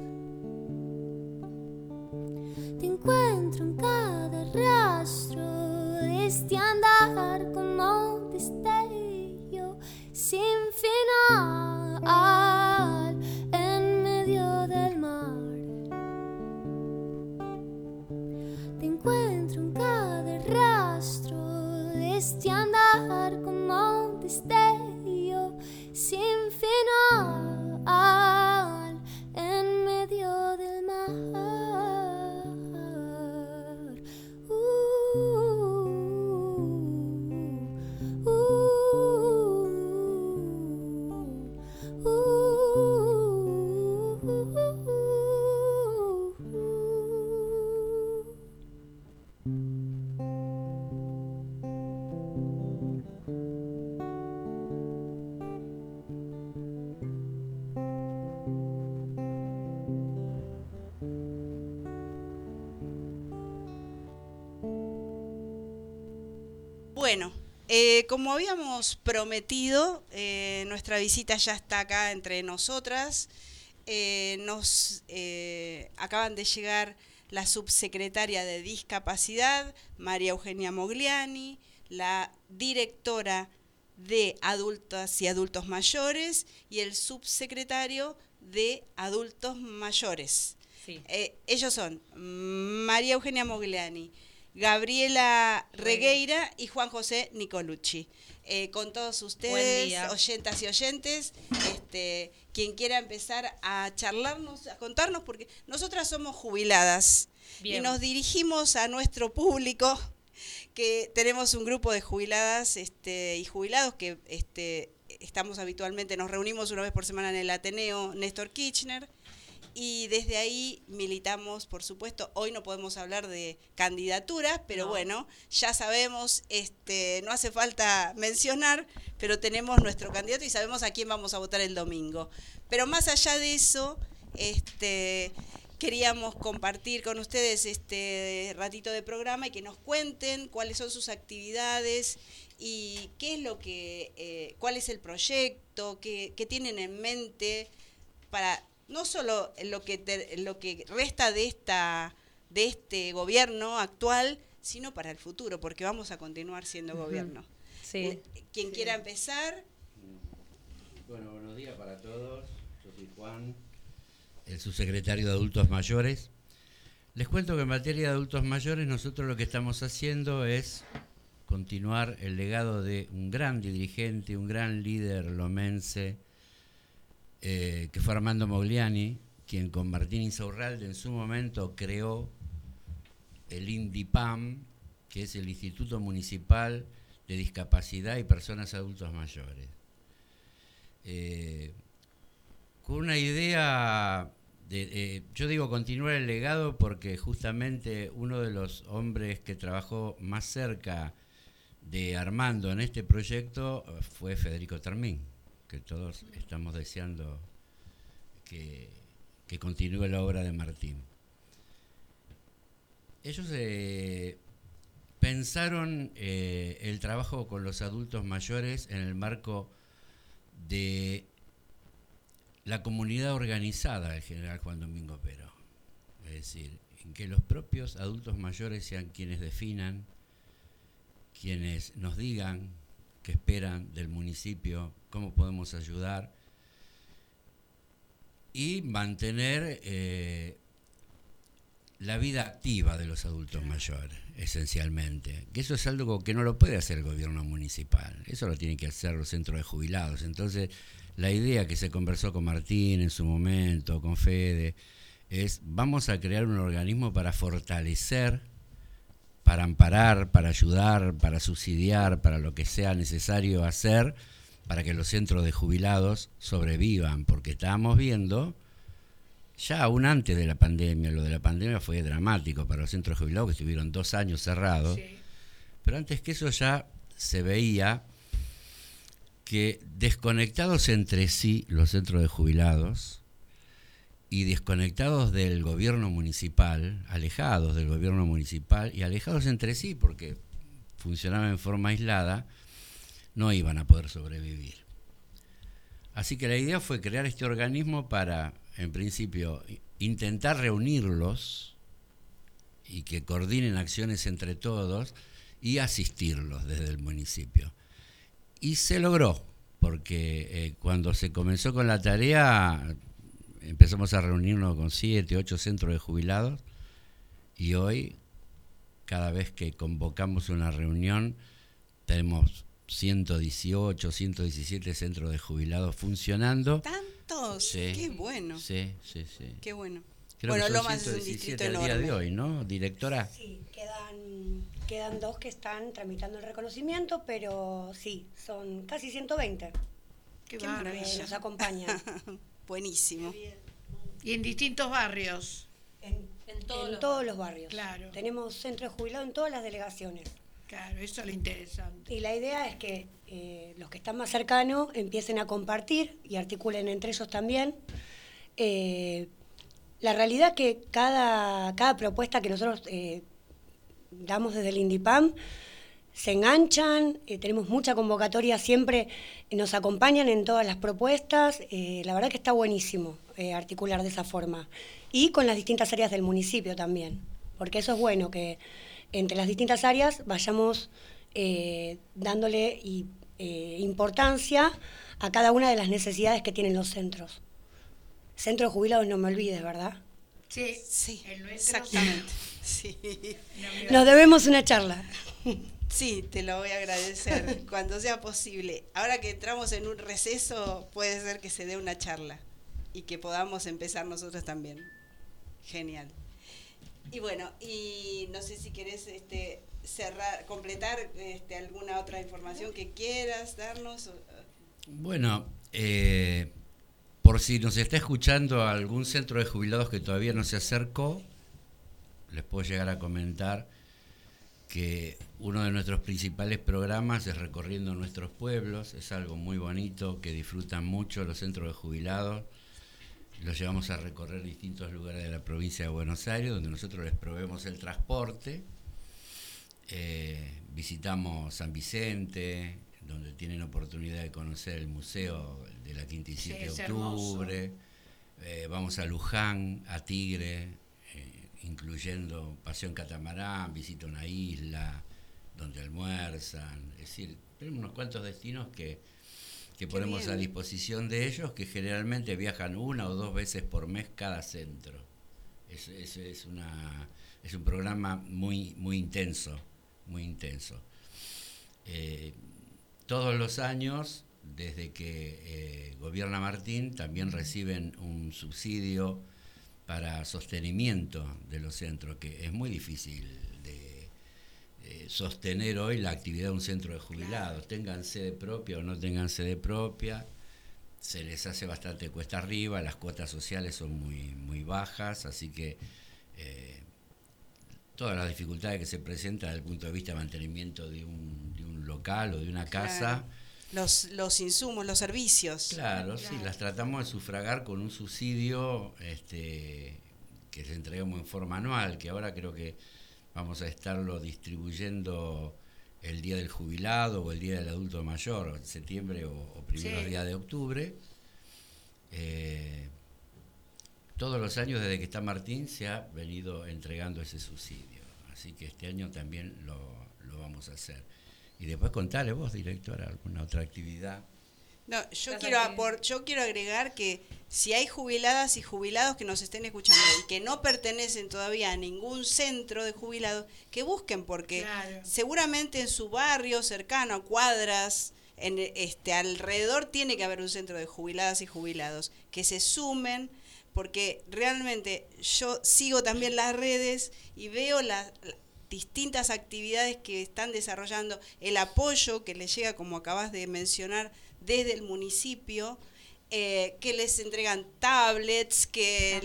B: Habíamos prometido, eh, nuestra visita ya está acá entre nosotras. Eh, nos eh, acaban de llegar la subsecretaria de Discapacidad, María Eugenia Mogliani, la directora de Adultas y Adultos Mayores y el subsecretario de Adultos Mayores.
F: Sí.
B: Ellos son María Eugenia Mogliani, Gabriela Regueira y Juan José Nicolucci. Eh, con todos ustedes, oyentas y oyentes, este, quien quiera empezar a charlarnos, a contarnos, porque nosotras somos jubiladas y nos dirigimos a nuestro público, que tenemos un grupo de jubiladas este, y jubilados que este, estamos habitualmente, nos reunimos una vez por semana en el Ateneo Néstor Kirchner y desde ahí militamos, por supuesto, hoy no podemos hablar de candidaturas, pero
F: No.
B: bueno, ya sabemos, este, no hace falta mencionar, pero tenemos nuestro candidato y sabemos a quién vamos a votar el domingo. Pero más allá de eso, este, queríamos compartir con ustedes este ratito de programa y que nos cuenten cuáles son sus actividades y qué es lo que, eh, cuál es el proyecto, qué, qué tienen en mente para no solo lo que te- lo que resta de esta de este gobierno actual, sino para el futuro, porque vamos a continuar siendo gobierno.
F: Sí.
B: Eh, Quien quiera empezar,
G: Bueno, buenos días para todos. Yo soy Juan, el subsecretario de Adultos Mayores. Les cuento que en materia de adultos mayores nosotros lo que estamos haciendo es continuar el legado de un gran dirigente, un gran líder lomense, eh, que fue Armando Mogliani, quien con Martín Insaurralde en su momento creó el INDIPAM, que es el Instituto Municipal de Discapacidad y Personas Adultos Mayores. Eh, con una idea de, eh, yo digo continuar el legado porque justamente uno de los hombres que trabajó más cerca de Armando en este proyecto fue Federico Termín, que todos estamos deseando que, continúe la obra de Martín. Ellos eh, pensaron eh, el trabajo con los adultos mayores en el marco de la comunidad organizada del general Juan Domingo Pero. Es decir, en que los propios adultos mayores sean quienes definan, quienes nos digan qué esperan del municipio, cómo podemos ayudar y mantener eh, la vida activa de los adultos mayores, esencialmente. Que eso es algo que no lo puede hacer el gobierno municipal, eso lo tienen que hacer los centros de jubilados. Entonces, la idea que se conversó con Martín en su momento, con Fede, es vamos a crear un organismo para fortalecer, para amparar, para ayudar, para subsidiar, para lo que sea necesario hacer para que los centros de jubilados sobrevivan, porque estábamos viendo, ya aún antes de la pandemia, lo de la pandemia fue dramático para los centros de jubilados que estuvieron dos años cerrados, pero antes que eso ya se veía que desconectados entre sí los centros de jubilados y desconectados del gobierno municipal, alejados del gobierno municipal y alejados entre sí porque funcionaban en forma aislada, no iban a poder sobrevivir. Así que la idea fue crear este organismo para, en principio, intentar reunirlos y que coordinen acciones entre todos y asistirlos desde el municipio. Y se logró, porque eh, cuando se comenzó con la tarea empezamos a reunirnos con siete, ocho centros de jubilados y hoy, cada vez que convocamos una reunión, tenemos 118, 117 centros de jubilados funcionando.
B: ¿Tantos? Qué bueno.
G: Sí, sí, sí.
B: Qué bueno.
G: bueno, Lomas es un distrito enorme. día de hoy, ¿no, directora?
F: Sí, quedan, quedan dos que están tramitando el reconocimiento, pero sí, son casi 120.
B: Qué, Qué maravilla.
F: Nos acompañan.
B: Buenísimo.
A: Y en distintos barrios.
F: En, todos los barrios.
A: Claro.
F: Tenemos centros de jubilados en todas las delegaciones.
A: Claro, eso es lo interesante.
F: Y la idea es que eh, los que están más cercanos empiecen a compartir y articulen entre ellos también. Eh, la realidad es que cada, cada propuesta que nosotros eh, damos desde el INDIPAM se enganchan, tenemos mucha convocatoria siempre, nos acompañan en todas las propuestas, la verdad que está buenísimo articular de esa forma. Y con las distintas áreas del municipio también, porque eso es bueno que entre las distintas áreas vayamos eh, dándole eh, importancia a cada una de las necesidades que tienen los centros. Centro de jubilados, no me olvides, ¿verdad?
A: Sí,
B: sí, exactamente. Sí.
F: Nos debemos una charla.
B: Sí, te lo voy a agradecer cuando sea posible. Ahora que entramos en un receso, puede ser que se dé una charla y que podamos empezar nosotros también. Genial. Y bueno, y no sé si querés este, cerrar, completar este, alguna otra información que quieras darnos.
G: Bueno, eh, por si nos está escuchando algún centro de jubilados que todavía no se acercó, les puedo llegar a comentar que uno de nuestros principales programas es recorriendo nuestros pueblos, es algo muy bonito que disfrutan mucho los centros de jubilados los llevamos a recorrer distintos lugares de la provincia de Buenos Aires, donde nosotros les proveemos el transporte. Eh, visitamos San Vicente, donde tienen oportunidad de conocer el museo de la Quinta y 7 de octubre. Eh, vamos a Luján, a Tigre, incluyendo Pasión Catamarán, visita una isla donde almuerzan. Es decir, tenemos unos cuantos destinos que que ponemos a disposición de ellos, que generalmente viajan una o dos veces por mes cada centro. Es, es, una, es un programa muy, muy intenso, muy intenso. Eh, todos los años, desde que eh, gobierna Martín, también reciben un subsidio para sostenimiento de los centros, que es muy difícil eh, sostener hoy la actividad de un centro de jubilados, tengan sede propia o no tengan sede propia, se les hace bastante cuesta arriba, las cuotas sociales son muy, muy bajas, así que eh, todas las dificultades que se presentan desde el punto de vista de mantenimiento de un, de un local o de una casa
B: los, los insumos, los servicios.
G: Claro, sí, las tratamos de sufragar con un subsidio este, que se entregamos en forma anual, que ahora creo que vamos a estarlo distribuyendo el día del jubilado o el día del adulto mayor, en septiembre o, primeros días de octubre. Eh, todos los años desde que está Martín se ha venido entregando ese subsidio, así que este año también lo, lo vamos a hacer. Y después contale vos, directora, alguna otra actividad.
B: No, yo quiero, yo quiero agregar que si hay jubiladas y jubilados que nos estén escuchando y que no pertenecen todavía a ningún centro de jubilados, que busquen, porque seguramente en su barrio cercano, cuadras, en este alrededor tiene que haber un centro de jubiladas y jubilados, que se sumen, porque realmente yo sigo también las redes y veo las distintas actividades que están desarrollando, el apoyo que les llega, como acabas de mencionar, desde el municipio, eh, que les entregan tablets, que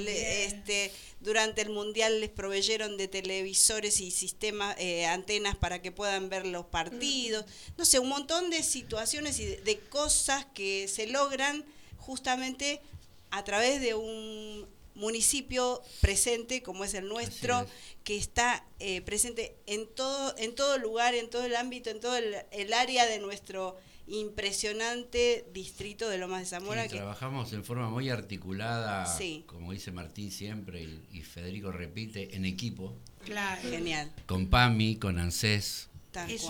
B: este, durante el mundial les proveyeron de televisores y sistemas, eh, antenas para que puedan ver los partidos, no sé, un montón de situaciones y de cosas que se logran justamente a través de un municipio presente como es el nuestro, que está eh, presente en todo, en todo lugar, en todo el ámbito, en todo el, área de nuestro impresionante distrito de Lomas de Zamora.
G: que trabajamos en forma muy articulada, como dice Martín siempre y, Federico repite, en equipo.
B: Claro. Genial.
G: Con PAMI, con ANSES.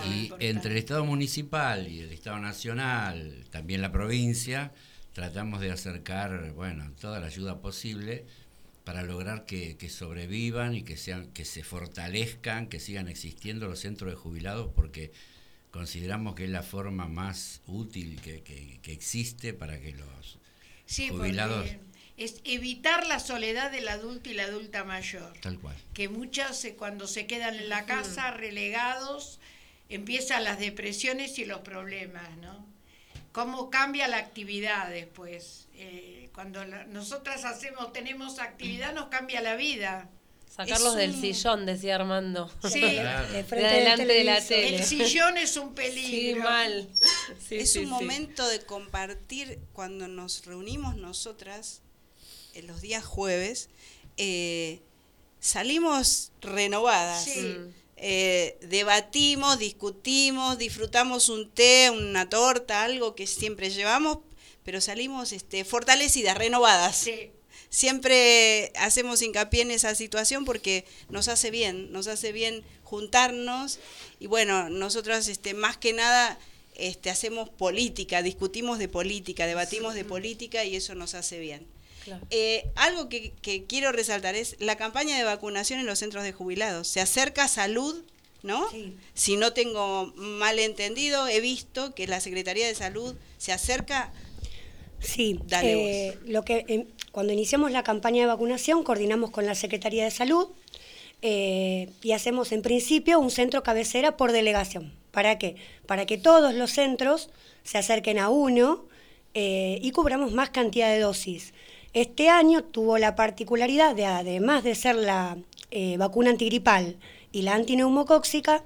G: Y entre el Estado municipal y el Estado nacional, también la provincia, tratamos de acercar, bueno, toda la ayuda posible para lograr que, sobrevivan y que sean, que se fortalezcan, que sigan existiendo los centros de jubilados, porque consideramos que es la forma más útil que, existe para que los jubilados
A: es evitar la soledad del adulto y la adulta mayor.
G: Tal cual.
A: Que muchas eh, cuando se quedan en la casa relegados empiezan las depresiones y los problemas, ¿no? Cómo cambia la actividad después. Eh, cuando nosotras hacemos, tenemos actividad, nos cambia la vida.
H: Sacarlos del sillón, decía Armando.
A: Sí,
H: de delante de la tele.
A: El sillón es un peligro.
H: Sí, mal.
B: es un momento de compartir cuando nos reunimos nosotras en los días jueves. Eh, salimos renovadas. Sí. Mm. Eh, debatimos, discutimos, disfrutamos un té, una torta, algo que siempre llevamos, pero salimos este, fortalecidas, renovadas. Siempre hacemos hincapié en esa situación porque nos hace bien, nos hace bien juntarnos y bueno, nosotros este, más que nada este, hacemos política, discutimos de política, debatimos de política y eso nos hace bien. Eh, algo que, quiero resaltar es la campaña de vacunación en los centros de jubilados. Se acerca salud, ¿no? Si no tengo mal entendido, he visto que la Secretaría de Salud se acerca.
F: Sí, eh, lo que em, cuando iniciamos la campaña de vacunación coordinamos con la Secretaría de Salud eh, y hacemos en principio un centro cabecera por delegación. ¿Para qué? Para que todos los centros se acerquen a uno y cubramos más cantidad de dosis. Este año tuvo la particularidad de, además de ser la eh, vacuna antigripal y la antineumocóxica,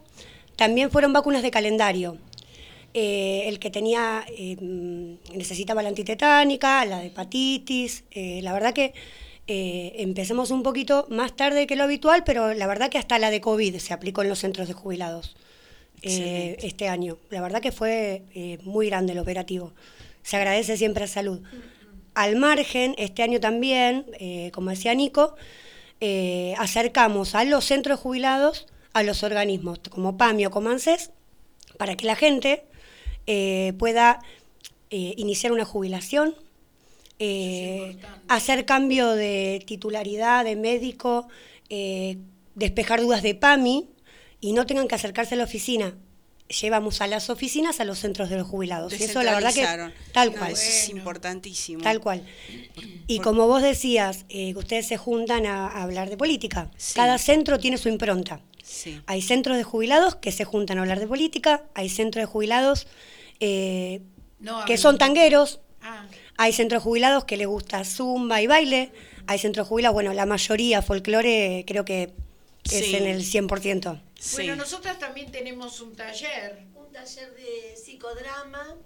F: también fueron vacunas de calendario. Eh, el que tenía, eh, necesitaba la antitetánica, la de hepatitis, la verdad que empezamos un poquito más tarde que lo habitual, pero la verdad que hasta la de COVID se aplicó en los centros de jubilados este año. La verdad que fue muy grande el operativo. Se agradece siempre a salud al margen, este año también, eh, como decía Nico, eh, acercamos a los centros jubilados a los organismos como PAMI o como ANSES para que la gente eh, pueda iniciar una jubilación, hacer cambio de titularidad de médico, despejar dudas de PAMI y no tengan que acercarse a la oficina llevamos a las oficinas a los centros de los jubilados. Y eso la verdad que tal cual.
B: es importantísimo.
F: Tal cual. Y como vos decías, eh, que ustedes se juntan a, hablar de política. Cada centro tiene su impronta. Hay centros de jubilados que se juntan a hablar de política, hay centros de jubilados eh, que son tangueros, ah. hay centros de jubilados que les gusta zumba y baile, hay centros de jubilados, bueno, la mayoría folclore creo que es en el 100%.
A: Bueno, nosotras también tenemos un taller.
C: Un taller de psicodrama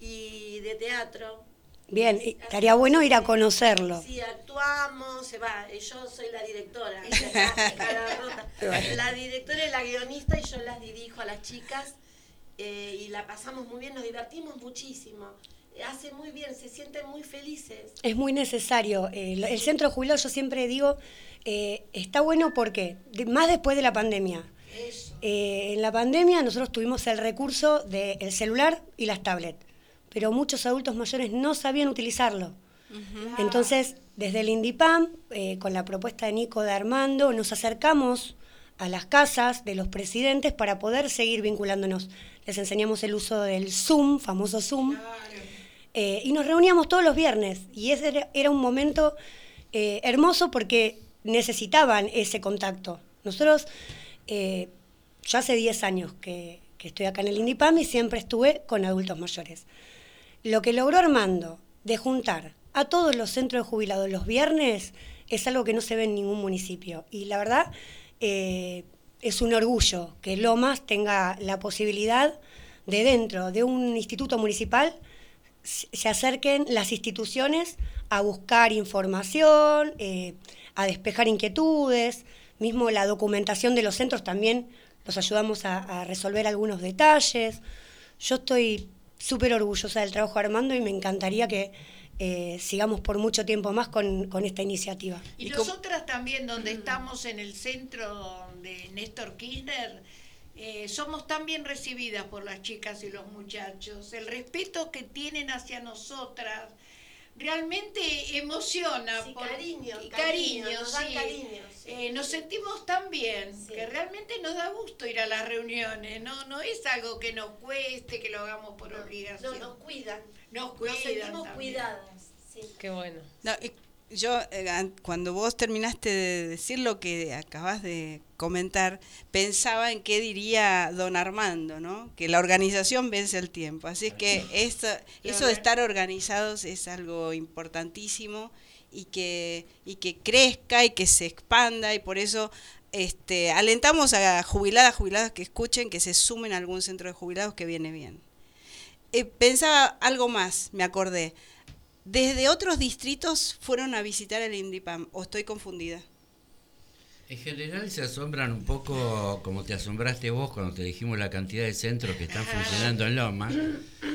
C: y de teatro.
F: Bien, estaría bueno ir a conocerlo.
C: Sí, actuamos, se va, yo soy la directora. la directora es la guionista y yo las dirijo a las chicas eh, y la pasamos muy bien, nos divertimos muchísimo. Hace muy bien, se sienten muy felices.
F: Es muy necesario. el centro jubilado, yo siempre digo, eh, está bueno porque, más después de la pandemia. Eh, en la pandemia nosotros tuvimos el recurso del celular y las tablets, pero muchos adultos mayores no sabían utilizarlo. Entonces, desde el INDIPAM, con la propuesta de Nico de Armando, nos acercamos a las casas de los presidentes para poder seguir vinculándonos les enseñamos el uso del Zoom, famoso Zoom, eh, y nos reuníamos todos los viernes. Y ese era, un momento eh, hermoso porque necesitaban ese contacto. Nosotros, eh, yo hace 10 años que, que estoy acá en el INDIPAM y siempre estuve con adultos mayores. Lo que logró Armando de juntar a todos los centros de jubilados los viernes es algo que no se ve en ningún municipio. Y la verdad, es un orgullo que Lomas tenga la posibilidad de dentro de un instituto municipal se acerquen las instituciones a buscar información, eh, a despejar inquietudes, mismo la documentación de los centros también los ayudamos a, resolver algunos detalles. Yo estoy súper orgullosa del trabajo Armando y me encantaría que eh, sigamos por mucho tiempo más con, esta iniciativa.
A: Y, nosotras también, donde estamos en el centro de Néstor Kirchner, eh, somos tan bien recibidas por las chicas y los muchachos. El respeto que tienen hacia nosotras realmente emociona.
C: por, cariño,
A: cariño, eh, nos, sentimos tan bien que realmente nos da gusto ir a las reuniones. No, no es algo que nos cueste, que lo hagamos por obligación.
C: No, nos cuidan.
A: Nos cuidan.
C: Nos sentimos cuidadas.
H: Qué bueno.
B: Yo, eh, cuando vos terminaste de decir lo que acabas de comentar, pensaba en qué diría don Armando, ¿no? Que la organización vence el tiempo. Así que eso, eso de estar organizados es algo importantísimo y que, y que crezca y que se expanda y por eso este, alentamos a jubiladas, jubiladas que escuchen, que se sumen a algún centro de jubilados que viene bien. Eh, pensaba algo más, me acordé. ¿Desde otros distritos fueron a visitar el INDIPAM o estoy confundida?
G: En general se asombran un poco como te asombraste vos cuando te dijimos la cantidad de centros que están funcionando en Loma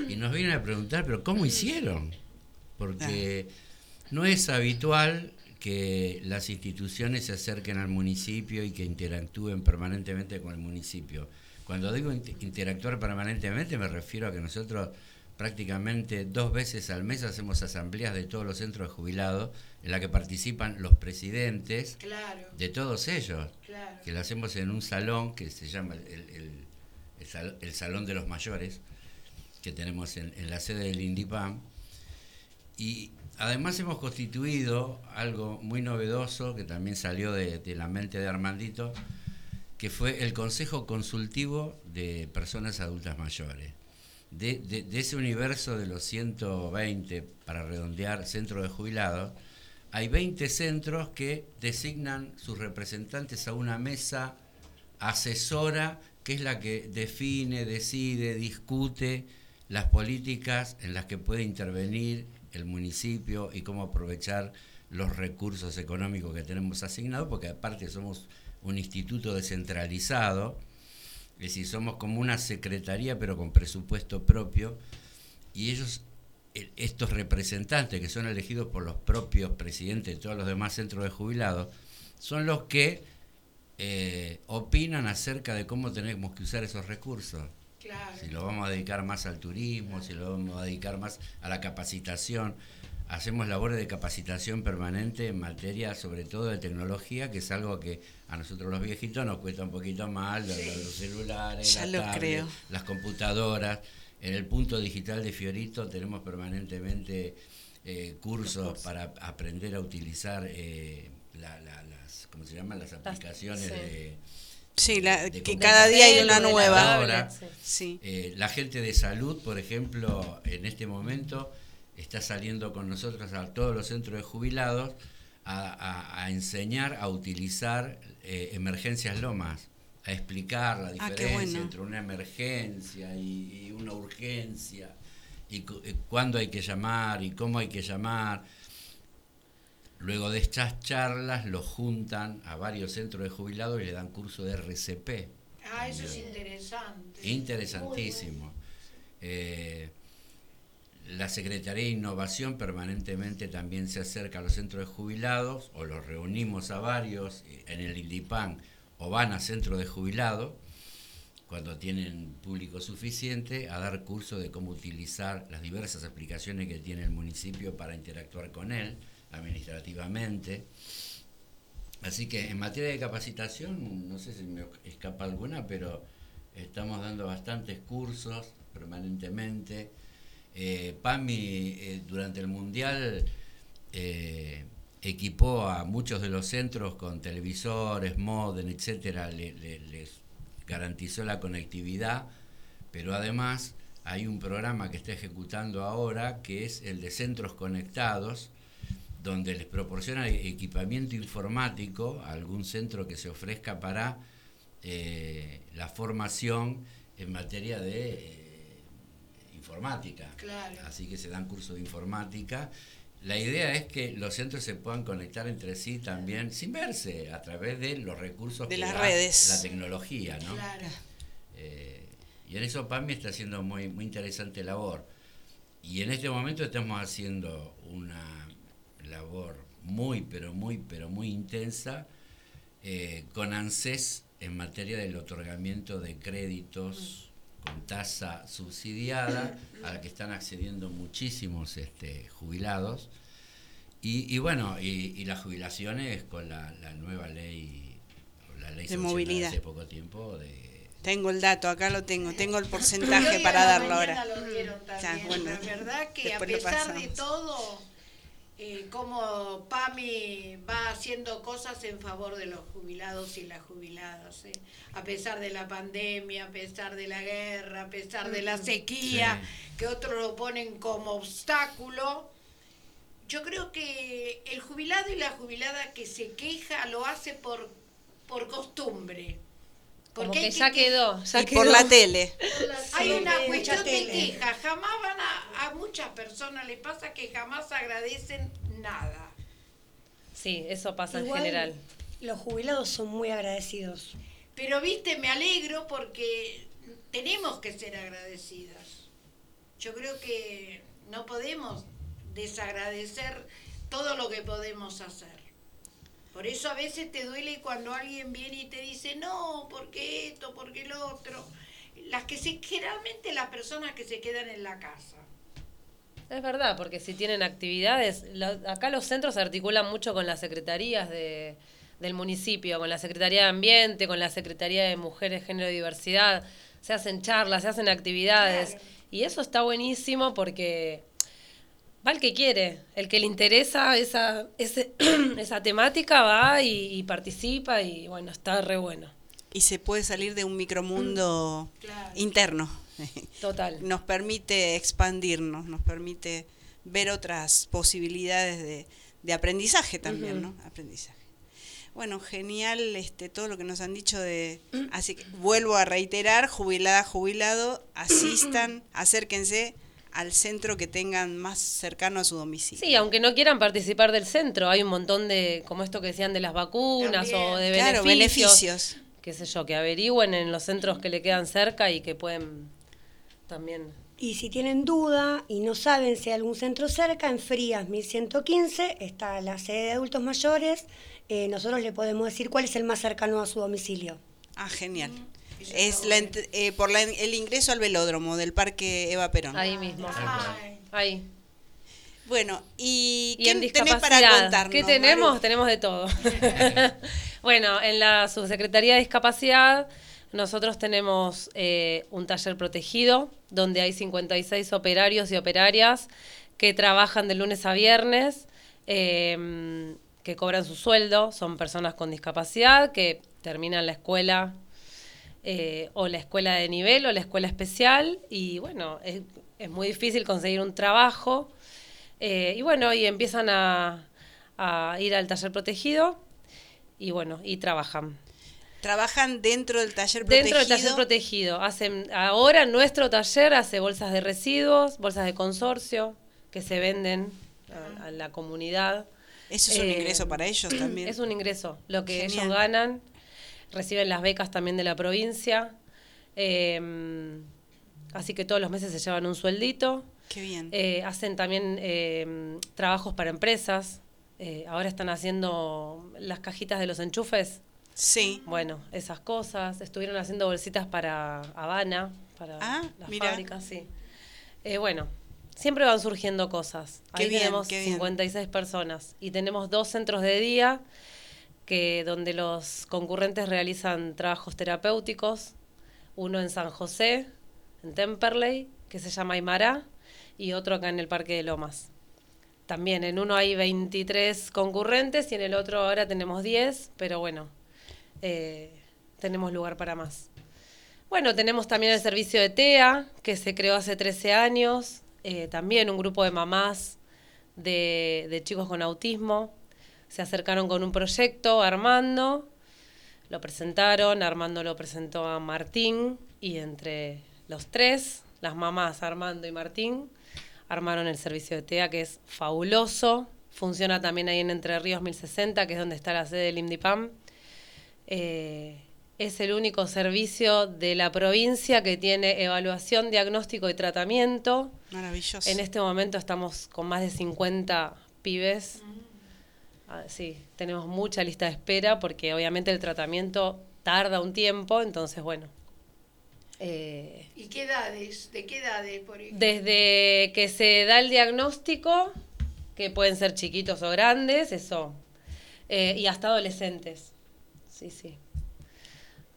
G: y nos vienen a preguntar, pero ¿cómo hicieron? Porque no es habitual que las instituciones se acerquen al municipio y que interactúen permanentemente con el municipio. Cuando digo interactuar permanentemente me refiero a que nosotros prácticamente dos veces al mes hacemos asambleas de todos los centros de jubilados en la que participan los presidentes de todos ellos, que lo hacemos en un salón que se llama el, el, Salón de los Mayores, que tenemos en, la sede del INDIPAM. Y además hemos constituido algo muy novedoso que también salió de, de la mente de Armandito, que fue el Consejo Consultivo de Personas Adultas Mayores. De, ese universo de los 120, para redondear, centros de jubilados, hay 20 centros que designan sus representantes a una mesa asesora, que es la que define, decide, discute las políticas en las que puede intervenir el municipio y cómo aprovechar los recursos económicos que tenemos asignados, porque aparte somos un instituto descentralizado, es decir, somos como una secretaría pero con presupuesto propio, y ellos, estos representantes que son elegidos por los propios presidentes de todos los demás centros de jubilados, son los que eh, opinan acerca de cómo tenemos que usar esos recursos. Si lo vamos a dedicar más al turismo, si lo vamos a dedicar más a la capacitación hacemos labores de capacitación permanente en materia, sobre todo de tecnología, que es algo que a nosotros los viejitos nos cuesta un poquito más, los, celulares, las, computadoras. En el punto digital de Fiorito tenemos permanentemente eh, cursos para aprender a utilizar eh, las, ¿cómo se llaman? Las aplicaciones de...
B: Sí, que cada día hay una nueva.
G: Sí. Eh, la gente de salud, por ejemplo, en este momento está saliendo con nosotros a todos los centros de jubilados a, enseñar a utilizar eh, emergencias lomas, a explicar la ah, diferencia entre una emergencia y, una urgencia y cuándo hay que llamar y cómo hay que llamar. Luego de estas charlas los juntan a varios centros de jubilados y le dan curso de RCP.
A: Ah, eso es interesante.
G: Interesantísimo. Eh, la Secretaría de Innovación permanentemente también se acerca a los centros de jubilados o los reunimos a varios en el INDIPAN o van a centros de jubilados cuando tienen público suficiente a dar curso de cómo utilizar las diversas aplicaciones que tiene el municipio para interactuar con él administrativamente. Así que en materia de capacitación, no sé si me escapa alguna, pero estamos dando bastantes cursos permanentemente. Eh, PAMI eh, durante el Mundial eh, equipó a muchos de los centros con televisores, modem, etcétera, les garantizó la conectividad, pero además hay un programa que está ejecutando ahora que es el de centros conectados, donde les proporciona equipamiento informático a algún centro que se ofrezca para la formación en materia de informática. Así que se dan cursos de informática. La idea es que los centros se puedan conectar entre sí también sin verse a través de los recursos
B: de las redes,
G: la tecnología, ¿no? Claro. Eh, y en eso PAMI está haciendo muy muy interesante labor. Y en este momento estamos haciendo una labor muy, pero muy, pero muy intensa eh, con ANSES en materia del otorgamiento de créditos con tasa subsidiada a la que están accediendo muchísimos este, jubilados. Y, bueno, y, las jubilaciones con la, nueva ley, la ley
B: de movilidad
G: hace poco tiempo de
B: tengo el dato, acá lo tengo, tengo el porcentaje para darlo ahora.
A: Lo la verdad que a pesar de todo, eh, cómo PAMI va haciendo cosas en favor de los jubilados y las jubiladas, ¿eh? a pesar de la pandemia, a pesar de la guerra, a pesar de la sequía, que otros lo ponen como obstáculo. Yo creo que el jubilado y la jubilada que se queja lo hace por, por costumbre.
H: Porque ya quedó,
B: y por la tele.
A: Hay una cuestión de queja. Jamás van a, a muchas personas le pasa que jamás agradecen nada.
H: Sí, eso pasa en general.
F: Los jubilados son muy agradecidos.
A: Pero viste, me alegro porque tenemos que ser agradecidas. Yo creo que no podemos desagradecer todo lo que podemos hacer. Por eso a veces te duele cuando alguien viene y te dice, no, porque esto, porque lo otro. Las que se, generalmente las personas que se quedan en la casa.
H: Es verdad, porque si tienen actividades, acá los centros se articulan mucho con las secretarías de, del municipio, con la Secretaría de Ambiente, con la Secretaría de Mujeres, Género y Diversidad. Se hacen charlas, se hacen actividades. Y eso está buenísimo porque va el que quiere, el que le interesa esa, esa temática va y, participa y bueno, está re bueno.
B: Y se puede salir de un micromundo mm, interno.
H: Total.
B: nos permite expandirnos, nos permite ver otras posibilidades de, de aprendizaje también, ¿no? Aprendizaje. Bueno, genial este todo lo que nos han dicho de así que vuelvo a reiterar, jubilada, jubilado, asistan, acérquense al centro que tengan más cercano a su domicilio.
H: Sí, aunque no quieran participar del centro, hay un montón de, como esto que decían de las vacunas o de beneficios, beneficios, qué sé yo, que averigüen en los centros que le quedan cerca y que pueden también.
F: Y si tienen duda y no saben si hay algún centro cerca, en Frías 1115 está la sede de adultos mayores. Eh, nosotros le podemos decir cuál es el más cercano a su domicilio.
B: Ah, genial. Es la, eh, por el ingreso al velódromo del Parque Eva Perón.
H: Ahí mismo. Ahí.
B: Bueno, ¿y, qué tenés para contarnos?
H: ¿Qué tenemos? Tenemos de todo. bueno, en la Subsecretaría de Discapacidad nosotros tenemos eh, un taller protegido donde hay 56 operarios y operarias que trabajan de lunes a viernes, em, que cobran su sueldo, son personas con discapacidad que terminan la escuela eh, o la escuela de nivel o la escuela especial y bueno, es, muy difícil conseguir un trabajo eh, y bueno, y empiezan a, ir al taller protegido y bueno, y trabajan.
B: Trabajan dentro del taller protegido.
H: Dentro del taller protegido. Hacen, ahora nuestro taller hace bolsas de residuos, bolsas de consorcio, que se venden a, la comunidad.
B: Eso es un eh, ingreso para ellos también.
H: Es un ingreso. Lo que ellos ganan, reciben las becas también de la provincia. Em, así que todos los meses se llevan un sueldito.
B: Qué bien.
H: Eh, hacen también em, trabajos para empresas. Eh, ahora están haciendo las cajitas de los enchufes
B: Sí.
H: Bueno, esas cosas. Estuvieron haciendo bolsitas para Habana, para
B: ah,
H: las fábricas, sí. Eh, bueno, siempre van surgiendo cosas. Ahí tenemos 56 personas y tenemos dos centros de día que donde los concurrentes realizan trabajos terapéuticos, uno en San José, en Temperley, que se llama Aymara, y otro acá en el Parque de Lomas. También en uno hay 23 concurrentes y en el otro ahora tenemos 10, pero bueno, eh, tenemos lugar para más. Bueno, tenemos también el servicio de TEA, que se creó hace 13 años, eh, también un grupo de mamás de, chicos con autismo. Se acercaron con un proyecto, Armando, lo presentaron, Armando lo presentó a Martín y entre los tres, las mamás Armando y Martín, armaron el servicio de TEA que es fabuloso. Funciona también ahí en Entre Ríos 1060, que es donde está la sede del IMDIPAM. Eh, es el único servicio de la provincia que tiene evaluación, diagnóstico y tratamiento.
B: Maravilloso.
H: En este momento estamos con más de 50 pibes. Sí, tenemos mucha lista de espera porque obviamente el tratamiento tarda un tiempo, entonces bueno.
A: Eh, ¿Y qué edades? ¿De qué edades, por
H: Desde que se da el diagnóstico, que pueden ser chiquitos o grandes, eso, eh, y hasta adolescentes sí, sí.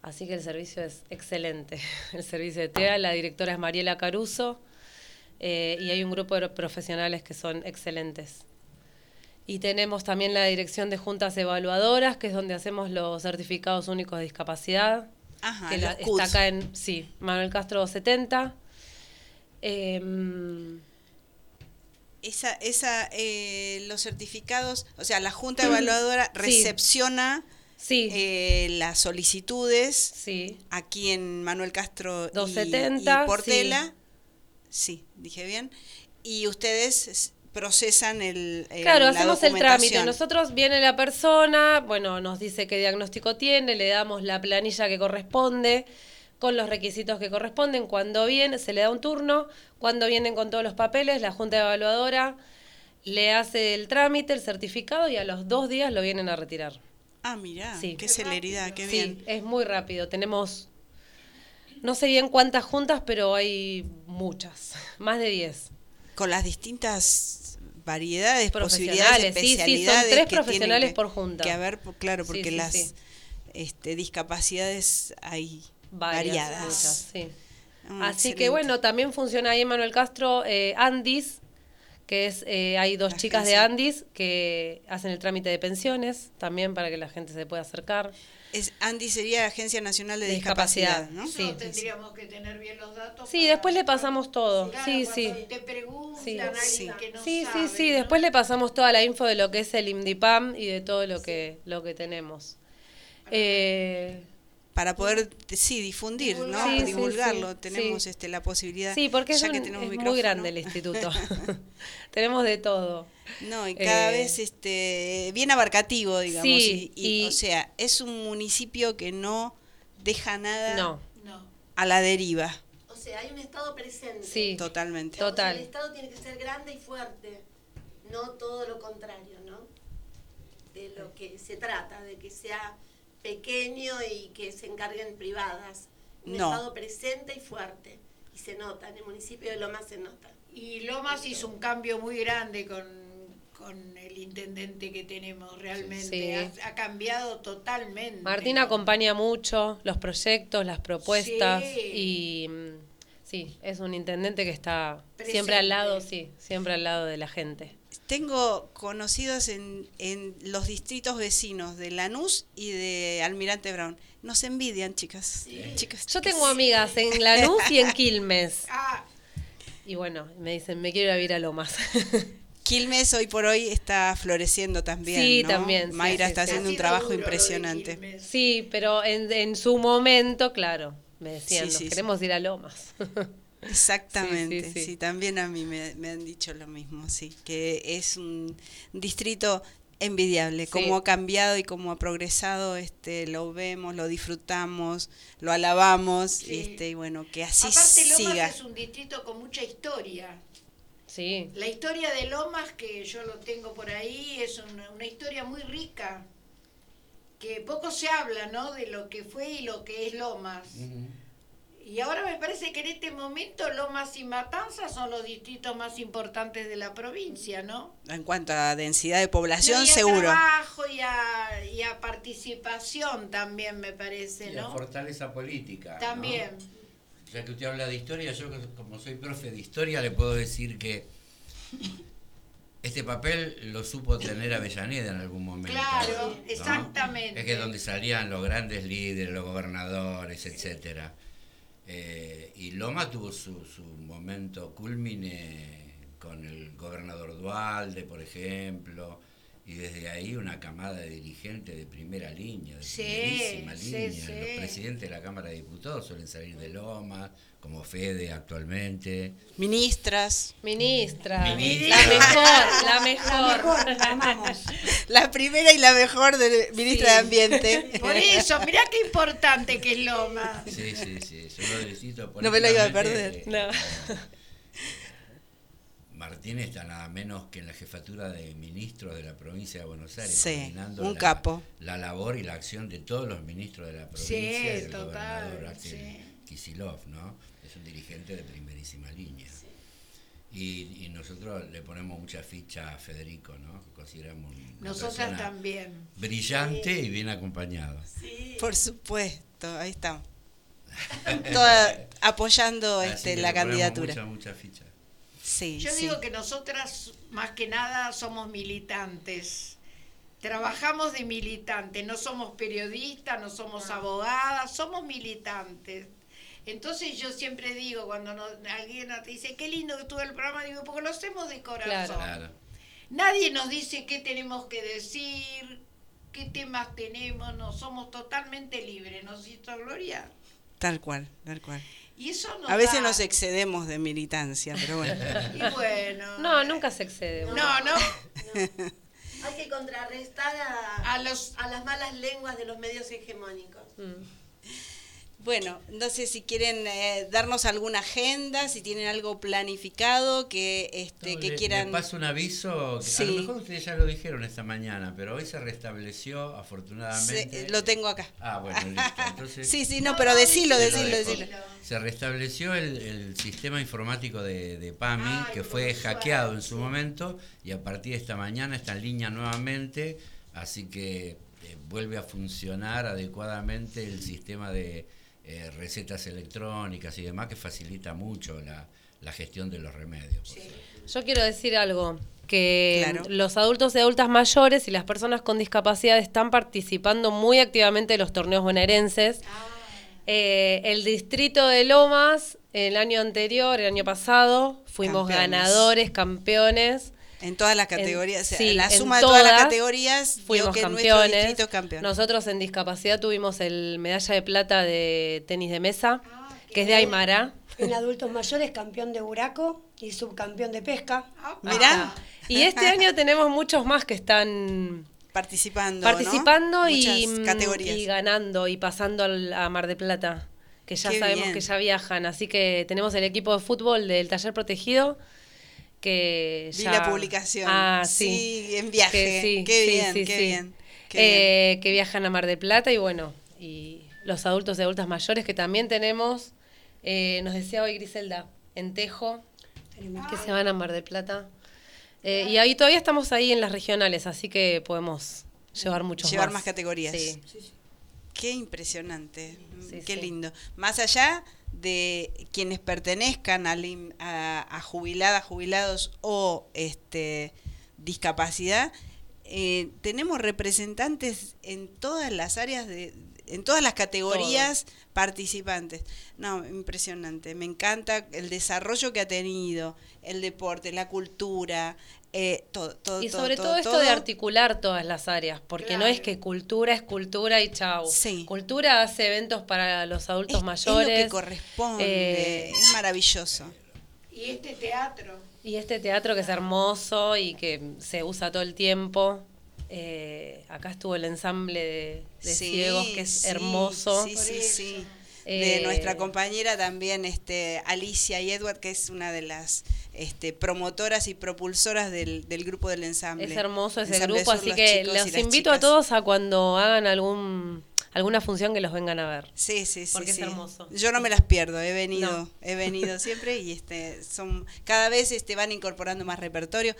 H: Así que el servicio es excelente. El servicio de TEA, la directora es Mariela Caruso eh, y hay un grupo de profesionales que son excelentes. Y tenemos también la dirección de juntas evaluadoras, que es donde hacemos los certificados únicos de discapacidad.
B: Ajá,
H: que está acá en, sí, Manuel Castro 70. Em,
B: esa, esa, eh, los certificados, o sea, la junta evaluadora recepciona
H: sí.
B: Eh, las solicitudes
H: sí.
B: aquí en Manuel Castro
H: 270,
B: y, Portela. Sí. dije bien. Y ustedes procesan el,
H: claro hacemos el trámite nosotros viene la persona bueno nos dice qué diagnóstico tiene le damos la planilla que corresponde con los requisitos que corresponden cuando viene se le da un turno cuando vienen con todos los papeles la junta evaluadora le hace el trámite el certificado y a los dos días lo vienen a retirar
B: Ah, mira, qué celeridad, qué bien.
H: Sí, es muy rápido. Tenemos, no sé bien cuántas juntas, pero hay muchas, más de 10.
B: Con las distintas variedades, posibilidades, especialidades.
H: Sí, sí, son tres profesionales por junta.
B: Que a ver, claro, porque las este, discapacidades hay variadas.
H: Muchas, sí. Ah, Así que bueno, también funciona ahí Manuel Castro, eh, Andis, que es, eh, hay dos chicas de Andis que hacen el trámite de pensiones también para que la gente se pueda acercar.
B: Es, Andis sería Agencia Nacional de, Discapacidad, ¿no?
A: Sí, tendríamos que tener bien los datos.
H: Sí, después le pasamos todo. sí, sí.
A: Te preguntan
H: sí.
A: que no
H: sí, sí, sí, después le pasamos toda la info de lo que es el IMDIPAM y de todo lo que, lo que tenemos. Eh,
B: para poder sí difundir, ¿no? Divulgarlo, tenemos este la posibilidad.
H: Sí, porque es, muy grande el instituto. tenemos de todo.
B: No, y cada eh, vez este bien abarcativo, digamos, y, o sea, es un municipio que no deja nada
H: no.
B: a la deriva.
C: O sea, hay un estado presente.
H: Sí,
B: totalmente.
H: Total.
C: el estado tiene que ser grande y fuerte, no todo lo contrario, ¿no? De lo que se trata, de que sea pequeño y que se encarguen privadas. Un Estado presente y fuerte. Y se nota, en el municipio de Lomas se nota.
A: Y Lomas hizo un cambio muy grande con, con el intendente que tenemos realmente. Ha, cambiado totalmente.
H: Martín acompaña mucho los proyectos, las propuestas y mm, sí, es un intendente que está siempre al lado, sí, siempre al lado de la gente.
B: Tengo conocidos en, en los distritos vecinos de Lanús y de Almirante Brown. Nos envidian, chicas. chicas,
H: Yo tengo amigas en Lanús y en Quilmes. Ah. Y bueno, me dicen, me quiero ir a vivir a Lomas.
B: Quilmes hoy por hoy está floreciendo también.
H: Sí,
B: ¿no?
H: también, sí,
B: Mayra
H: sí,
B: está
H: sí.
B: haciendo
A: Ha
B: un trabajo impresionante.
H: Sí, pero en, en su momento, claro, me decían,
B: Sí,
H: "Nos
B: sí, sí.
H: queremos ir a Lomas.
B: Exactamente,
H: Sí,
B: sí,
H: sí, sí.
B: también a mí me, me han dicho lo mismo, sí, que es un distrito envidiable,
H: Sí.
B: cómo ha cambiado y cómo ha progresado, este, lo vemos, lo disfrutamos, lo alabamos,
A: Sí.
B: este, y bueno, que así
A: Aparte Lomas
B: siga.
A: es un distrito con mucha historia.
H: sí,
A: La historia de Lomas, que yo lo tengo por ahí, es una, una historia muy rica, que poco se habla, ¿no? De lo que fue y lo que es Lomas. Y ahora me parece que en este momento Lomas y Matanzas son los distritos más importantes de la provincia, ¿no?
B: En cuanto a densidad de población,
A: No, y a
B: seguro.
A: trabajo y a, y a participación también, me parece,
G: Y la
A: ¿no?
G: fortaleza política. ¿no?
A: También.
G: Ya que usted habla de historia, yo como soy profe de historia le puedo decir que este papel lo supo tener Avellaneda en algún momento.
A: Claro,
G: ¿no?
A: exactamente.
G: Es que es donde salían los grandes líderes, los gobernadores, etcétera. Eh, y Loma tuvo su, su momento culmine con el gobernador Dualde, por ejemplo, y desde ahí una camada de dirigentes de primera línea, de
A: Sí,
G: primerísima
A: sí,
G: línea.
A: sí.
G: Los presidentes de la Cámara de Diputados suelen salir de Loma, como Fede actualmente.
B: Ministras,
H: ministra,
G: Ministra.
H: la mejor, la
F: La
H: mejor.
F: mejor, la amamos.
B: la primera y la mejor de ministra de Ambiente.
A: Por eso, mirá qué importante que es Lomas.
G: Sí, sí, sí. Yo lo felicito
B: No me lo iba a perder.
G: eh,
H: No.
G: Martínez está nada menos que en la jefatura de ministros de la provincia de Buenos Aires,
B: Sí,
G: coordinando
B: un
G: la,
B: capo.
G: la labor y la acción de todos los ministros de la
A: Sí,
G: provincia y del
A: total,
G: gobernador Axel
A: sí.
G: Kicillof, ¿no? Es un dirigente de primerísima línea. Y, y nosotros le ponemos mucha ficha a Federico, ¿no? Que consideramos una
A: Nosotras también.
G: brillante y bien acompañado.
B: Por supuesto, ahí estamos. Toda apoyando
G: Así
B: este, la
G: le ponemos
B: candidatura.
G: Mucha, mucha ficha.
B: Sí,
A: Yo
B: sí.
A: digo que nosotras, más que nada, somos militantes. Trabajamos de militantes, no somos periodistas, no somos abogadas, somos militantes. Entonces yo siempre digo, cuando alguien nos dice, qué lindo que estuvo el programa, digo, porque lo hacemos de corazón.
G: Claro.
A: Nadie nos dice qué tenemos que decir, qué temas tenemos, no, somos totalmente libres, ¿no es cierto, Gloria?
B: Tal cual, tal cual.
A: Y eso nos
B: A veces
A: da-
B: nos excedemos de militancia, pero bueno.
A: Y bueno.
H: No, nunca se excede.
A: No,
H: uno.
A: no.
C: Hay que contrarrestar a,
A: A los
C: a las malas lenguas de los medios hegemónicos.
H: Mm.
B: Bueno, no sé si quieren eh, darnos alguna agenda, si tienen algo planificado que este
G: No,
B: que
G: le-
B: quieran.
G: le paso un aviso. que A
B: Sí.
G: lo mejor ustedes ya lo dijeron esta mañana, pero hoy se restableció
B: Se-
G: afortunadamente.
B: lo tengo acá.
G: Ah, bueno, listo. Entonces,
B: Sí, sí, no, pero decilo, decilo, decilo.
G: Se restableció el, el sistema informático de, de PAMI,
A: Ay,
G: que fue hackeado en su momento, y a partir de esta mañana está en línea nuevamente, así que eh, vuelve a funcionar adecuadamente el sistema de eh, recetas electrónicas y demás, que facilita mucho la, la gestión de los remedios. supuesto.
H: Yo quiero decir algo, que
B: Claro.
H: los adultos y adultas mayores y las personas con discapacidad están participando muy activamente de los torneos bonaerenses. Eh, el distrito de Lomas, el año anterior, el año pasado, fuimos
B: Campeones.
H: ganadores, campeones.
B: En todas las categorías, o sea,
H: sí,
B: la suma de todas las categorías
H: Fuimos
B: que nuestro
H: campeones.
B: distrito es campeón.
H: Nosotros en discapacidad tuvimos el medalla de plata de tenis de mesa, que es de Aymara.
F: En adultos mayores, campeón de buraco y subcampeón de pesca.
B: Mirá,
H: Y este año tenemos muchos más que están
B: participando, ¿no?
H: participando y, mm,
B: categorías.
H: y ganando y pasando al- a Mar de Plata, que ya
B: Qué
H: sabemos
B: bien.
H: que ya viajan. Así que tenemos el equipo de fútbol del taller protegido que
B: Vi
H: ya...
B: la publicación.
H: Ah, sí.
B: Sí, en viaje.
H: Que sí,
B: Qué
H: sí,
B: bien,
H: sí,
B: qué
H: sí.
B: bien. qué bien.
H: Eh, que viajan a Mar de Plata y bueno, y los adultos y adultas mayores que también tenemos, eh, nos decía hoy Griselda, en Tejo, que se van a Mar del Plata. Eh, y ahí todavía estamos ahí en las regionales, así que podemos llevar muchos
B: Llevar
H: más.
B: más categorías.
H: Sí.
B: Qué impresionante,
H: Sí,
B: qué
H: sí.
B: lindo. Más allá de quienes pertenezcan im- a, a jubiladas, jubilados o este discapacidad, eh, tenemos representantes en todas las áreas de, en todas las categorías participantes. No, impresionante. Me encanta el desarrollo que ha tenido, el deporte, la cultura, eh, todo, todo,
H: y sobre todo, esto de articular todas las áreas, porque no es que cultura es cultura y chau. Cultura hace eventos para los adultos mayores. Es
B: lo que corresponde, eh, es maravilloso.
A: Y este teatro.
H: Y este teatro que es hermoso y que se usa todo el tiempo. Eh, acá estuvo el ensamble de, ciegos, que es hermoso.
B: Sí, sí, sí. De nuestra compañera también, este, Alicia y Edward, que es una de las este, promotoras y propulsoras del, grupo del ensamble.
H: Es hermoso ese grupo, así que los invito a todos a cuando hagan algún alguna función que los vengan a ver.
B: Sí, sí, sí.
H: Porque
B: es
H: hermoso.
B: Yo no me las pierdo, he venido, he venido siempre y este son cada vez este van incorporando más repertorio.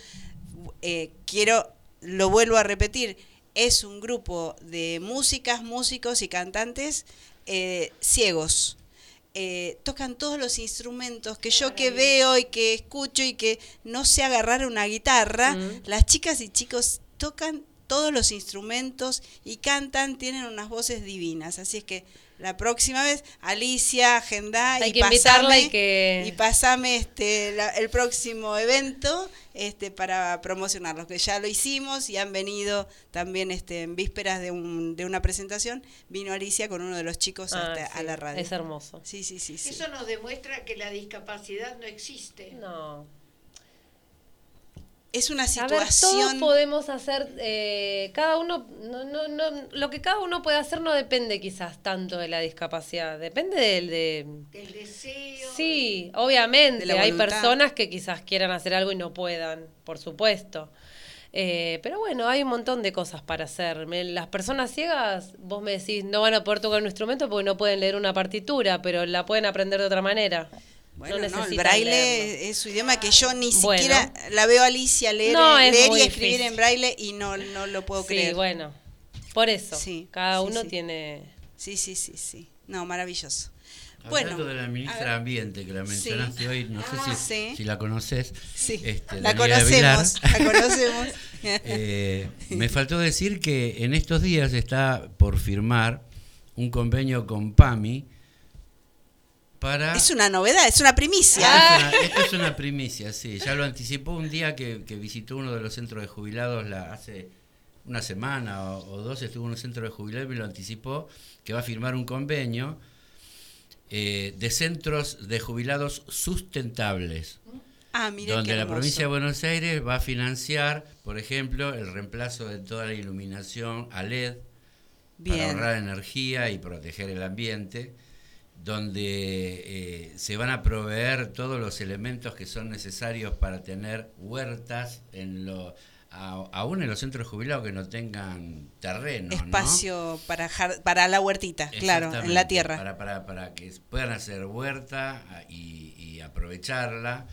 B: Eh, quiero, lo vuelvo a repetir, es un grupo de músicas, músicos y cantantes eh, ciegos eh, tocan todos los instrumentos que yo que veo y que escucho y que no sé agarrar una guitarra, mm. las chicas y chicos tocan todos los instrumentos y cantan, tienen unas voces divinas. Así es que la próxima vez, Alicia, agenda y, pasame, y, que... y pasame este, el próximo evento este, para promocionarlos, que ya lo hicimos y han venido también este, en vísperas de, un, de una presentación, vino Alicia con uno de los chicos ah, este, a la radio.
H: Es hermoso.
B: Sí, sí, sí, sí.
A: Eso nos demuestra que la discapacidad no existe.
H: No
B: es una situación.
H: A todos podemos hacer, eh, cada uno, no, no, no, lo que cada uno puede hacer no depende quizás tanto de la discapacidad, depende del de,
A: del deseo.
H: Sí, obviamente, hay personas que quizás quieran hacer algo y no puedan, por supuesto. Eh, pero bueno, hay un montón de cosas para hacer. Las personas ciegas, vos me decís, no van a poder tocar un instrumento porque no pueden leer una partitura, pero la pueden aprender de otra manera.
B: Bueno, no, el braille es su idioma que yo ni siquiera la veo a Alicia leer, leer y escribir en braille y no, no lo puedo creer.
H: Sí, bueno, por eso. cada uno tiene...
B: Sí, sí, sí, sí. No, maravilloso.
G: Hablando bueno, de la ministra de Ambiente que la mencionaste hoy, no sé si, la conoces.
B: Sí, este, la, conocemos, la conocemos.
G: Eh, me faltó decir que en estos días está por firmar un convenio con PAMI
B: es una novedad, es una primicia.
G: Ah, esto es una primicia, sí. Ya lo anticipó un día que, visitó uno de los centros de jubilados la, hace una semana o, dos, estuvo en un centro de jubilados y me lo anticipó, que va a firmar un convenio eh, de centros de jubilados sustentables.
B: Ah,
G: donde la provincia de Buenos Aires va a financiar, por ejemplo, el reemplazo de toda la iluminación a LED para ahorrar energía y proteger el ambiente donde eh, se van a proveer todos los elementos que son necesarios para tener huertas en lo aún en los centros jubilados que no tengan terreno.
B: Espacio para, para la huertita, claro, en la tierra.
G: Para, para, para que puedan hacer huerta y, y aprovecharla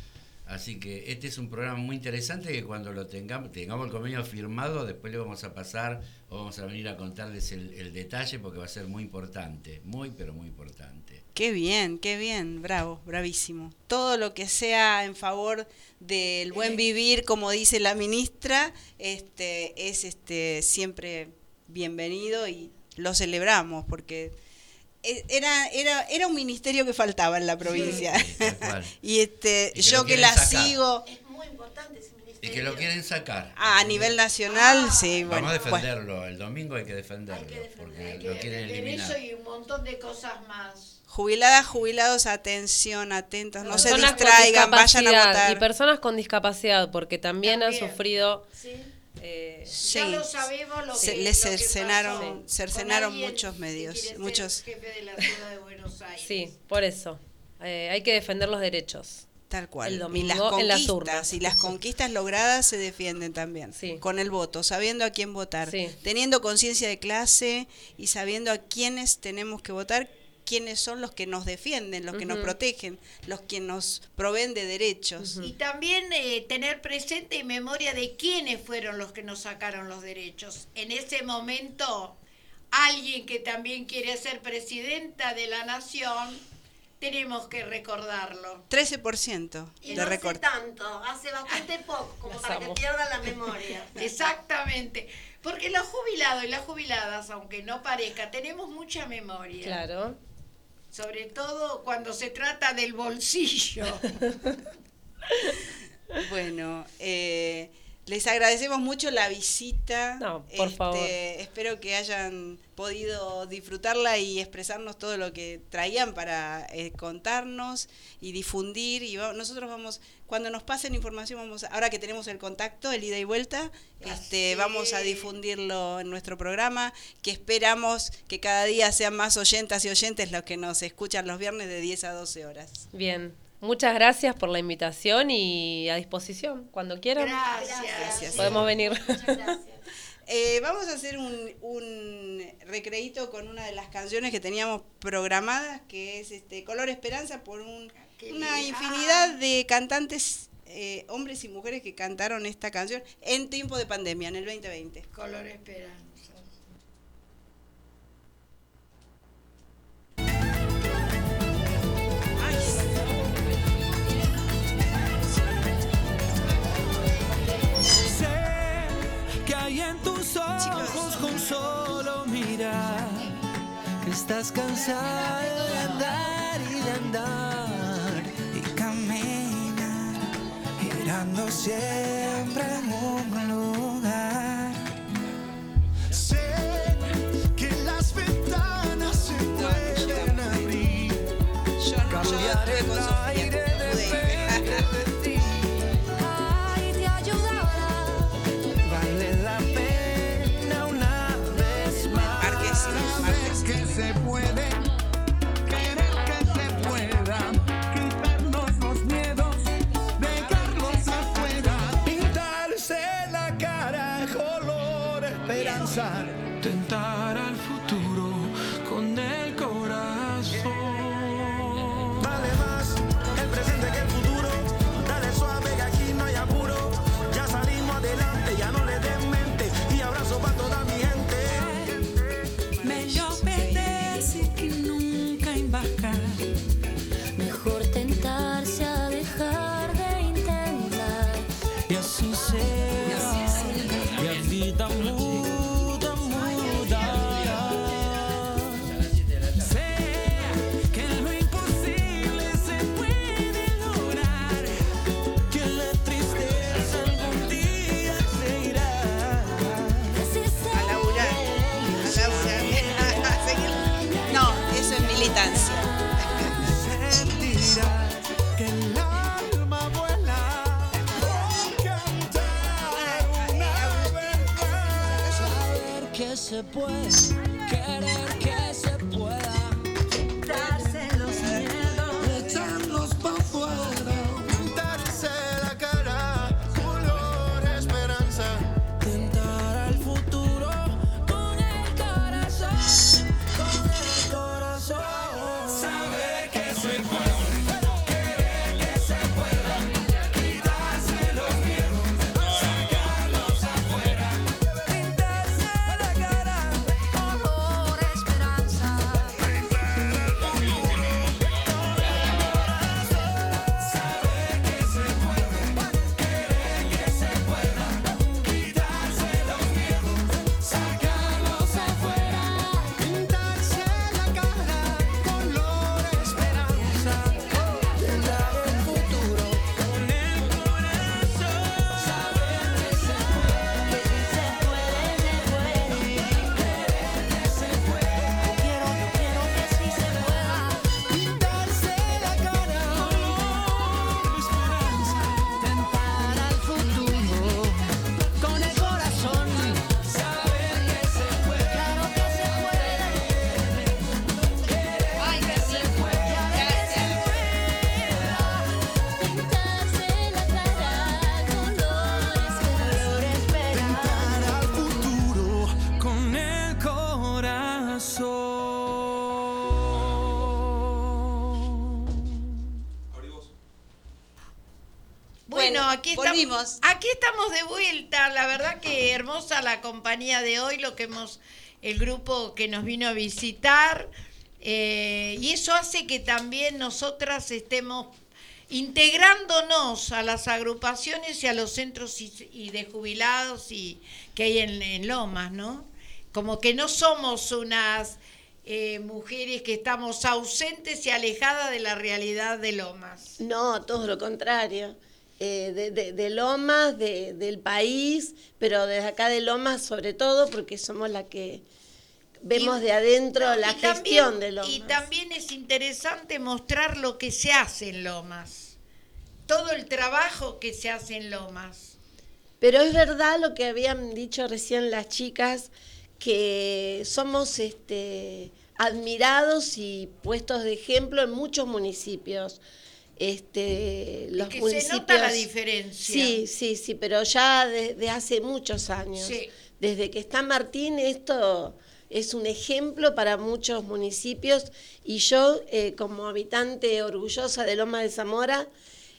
G: Así que este es un programa muy interesante que cuando lo tengamos, tengamos el convenio firmado, después le vamos a pasar o vamos a venir a contarles el, detalle porque va a ser muy importante, muy pero muy importante.
B: Qué bien, qué bien, bravo, bravísimo. Todo lo que sea en favor del buen vivir, como dice la ministra, este, es este siempre bienvenido y lo celebramos porque era, era, era un ministerio que faltaba en la provincia. y este, yo que la sigo.
A: Es muy importante ese
G: ministerio. Y que lo quieren sacar.
B: Ah, a nivel nacional, ah. sí.
G: Vamos a defenderlo. El domingo hay que defenderlo. porque lo quieren eliminar.
A: Eso y un montón de cosas más.
B: Jubiladas, jubilados, atención, atentos, no se distraigan, vayan a votar.
H: Y personas con discapacidad, porque también, han sufrido
A: eh, ya lo sabemos lo
B: se, les cercenaron, cercenaron muchos medios, muchos.
A: Jefe de la ciudad de Buenos Aires.
H: Sí, por eso. Eh, hay que defender los derechos.
B: Tal cual.
H: El domingo y las conquistas,
B: y las conquistas logradas se defienden también.
H: Sí.
B: Con el voto, sabiendo a quién votar, teniendo conciencia de clase y sabiendo a quiénes tenemos que votar quiénes son los que nos defienden, los que nos protegen, los que nos proveen de derechos.
A: Y también eh, tener presente y memoria de quiénes fueron los que nos sacaron los derechos. En ese momento, alguien que también quiere ser presidenta de la nación, tenemos que recordarlo.
B: 13%
A: y de no tanto, hace bastante poco, como para que pierdan la memoria. Exactamente. Porque los jubilados y las jubiladas, aunque no parezca, tenemos mucha memoria.
H: Claro.
A: Sobre todo cuando se trata del bolsillo.
B: bueno, eh, les agradecemos mucho la visita.
H: No, por
B: Este,
H: favor.
B: Espero que hayan podido disfrutarla y expresarnos todo lo que traían para eh, contarnos y difundir. Y va- nosotros vamos, cuando nos pasen información, vamos, a- ahora que tenemos el contacto, el ida y vuelta, este, vamos a difundirlo en nuestro programa, que esperamos que cada día sean más oyentas y oyentes los que nos escuchan los viernes de 10 a 12 horas.
H: Bien. Muchas gracias por la invitación y a disposición. Cuando quieran,
A: Gracias.
B: Gracias.
H: podemos venir.
B: Eh, vamos a hacer un, un recreíto con una de las canciones que teníamos programadas, que es este Color Esperanza, por un-
A: Qué
B: una infinidad de cantantes, eh, hombres y mujeres que cantaron esta canción en tiempo de pandemia, en el 2020.
A: Color esperanza.
I: Estás cansada de andar y de andar y caminar girando siempre en un lugar. Sé que las ventanas se pueden abrir, cambiar el aire de puede, querer Aquí
B: volvimos.
A: estamos. Aquí estamos de vuelta. La verdad que hermosa la compañía de hoy, lo que hemos, el grupo que nos vino a visitar. eh, y eso hace que también nosotras estemos integrándonos a las agrupaciones y a los centros y, y de jubilados y que hay en, en Lomas, ¿no? Como que no somos unas eh, mujeres que estamos ausentes y alejadas de la realidad de Lomas.
C: No, todo lo contrario. Eh, de, de- de Lomas, de- del país, pero desde acá de Lomas sobre todo, porque somos la que vemos
A: Y-
C: de adentro
A: No,
C: la
A: también-
C: gestión de Lomas.
A: Y también es interesante mostrar lo que se hace en Lomas. Todo el trabajo que se hace en Lomas.
C: Pero es verdad lo que habían dicho recién las chicas, que somos este, admirados y puestos de ejemplo en muchos municipios. Este, los
A: que se
C: municipios,
A: nota la diferencia.
C: Sí, sí, sí, pero ya desde hace muchos años.
A: Sí.
C: Desde que está Martín, esto es un ejemplo para muchos municipios y yo, eh, como habitante orgullosa de Loma de Zamora,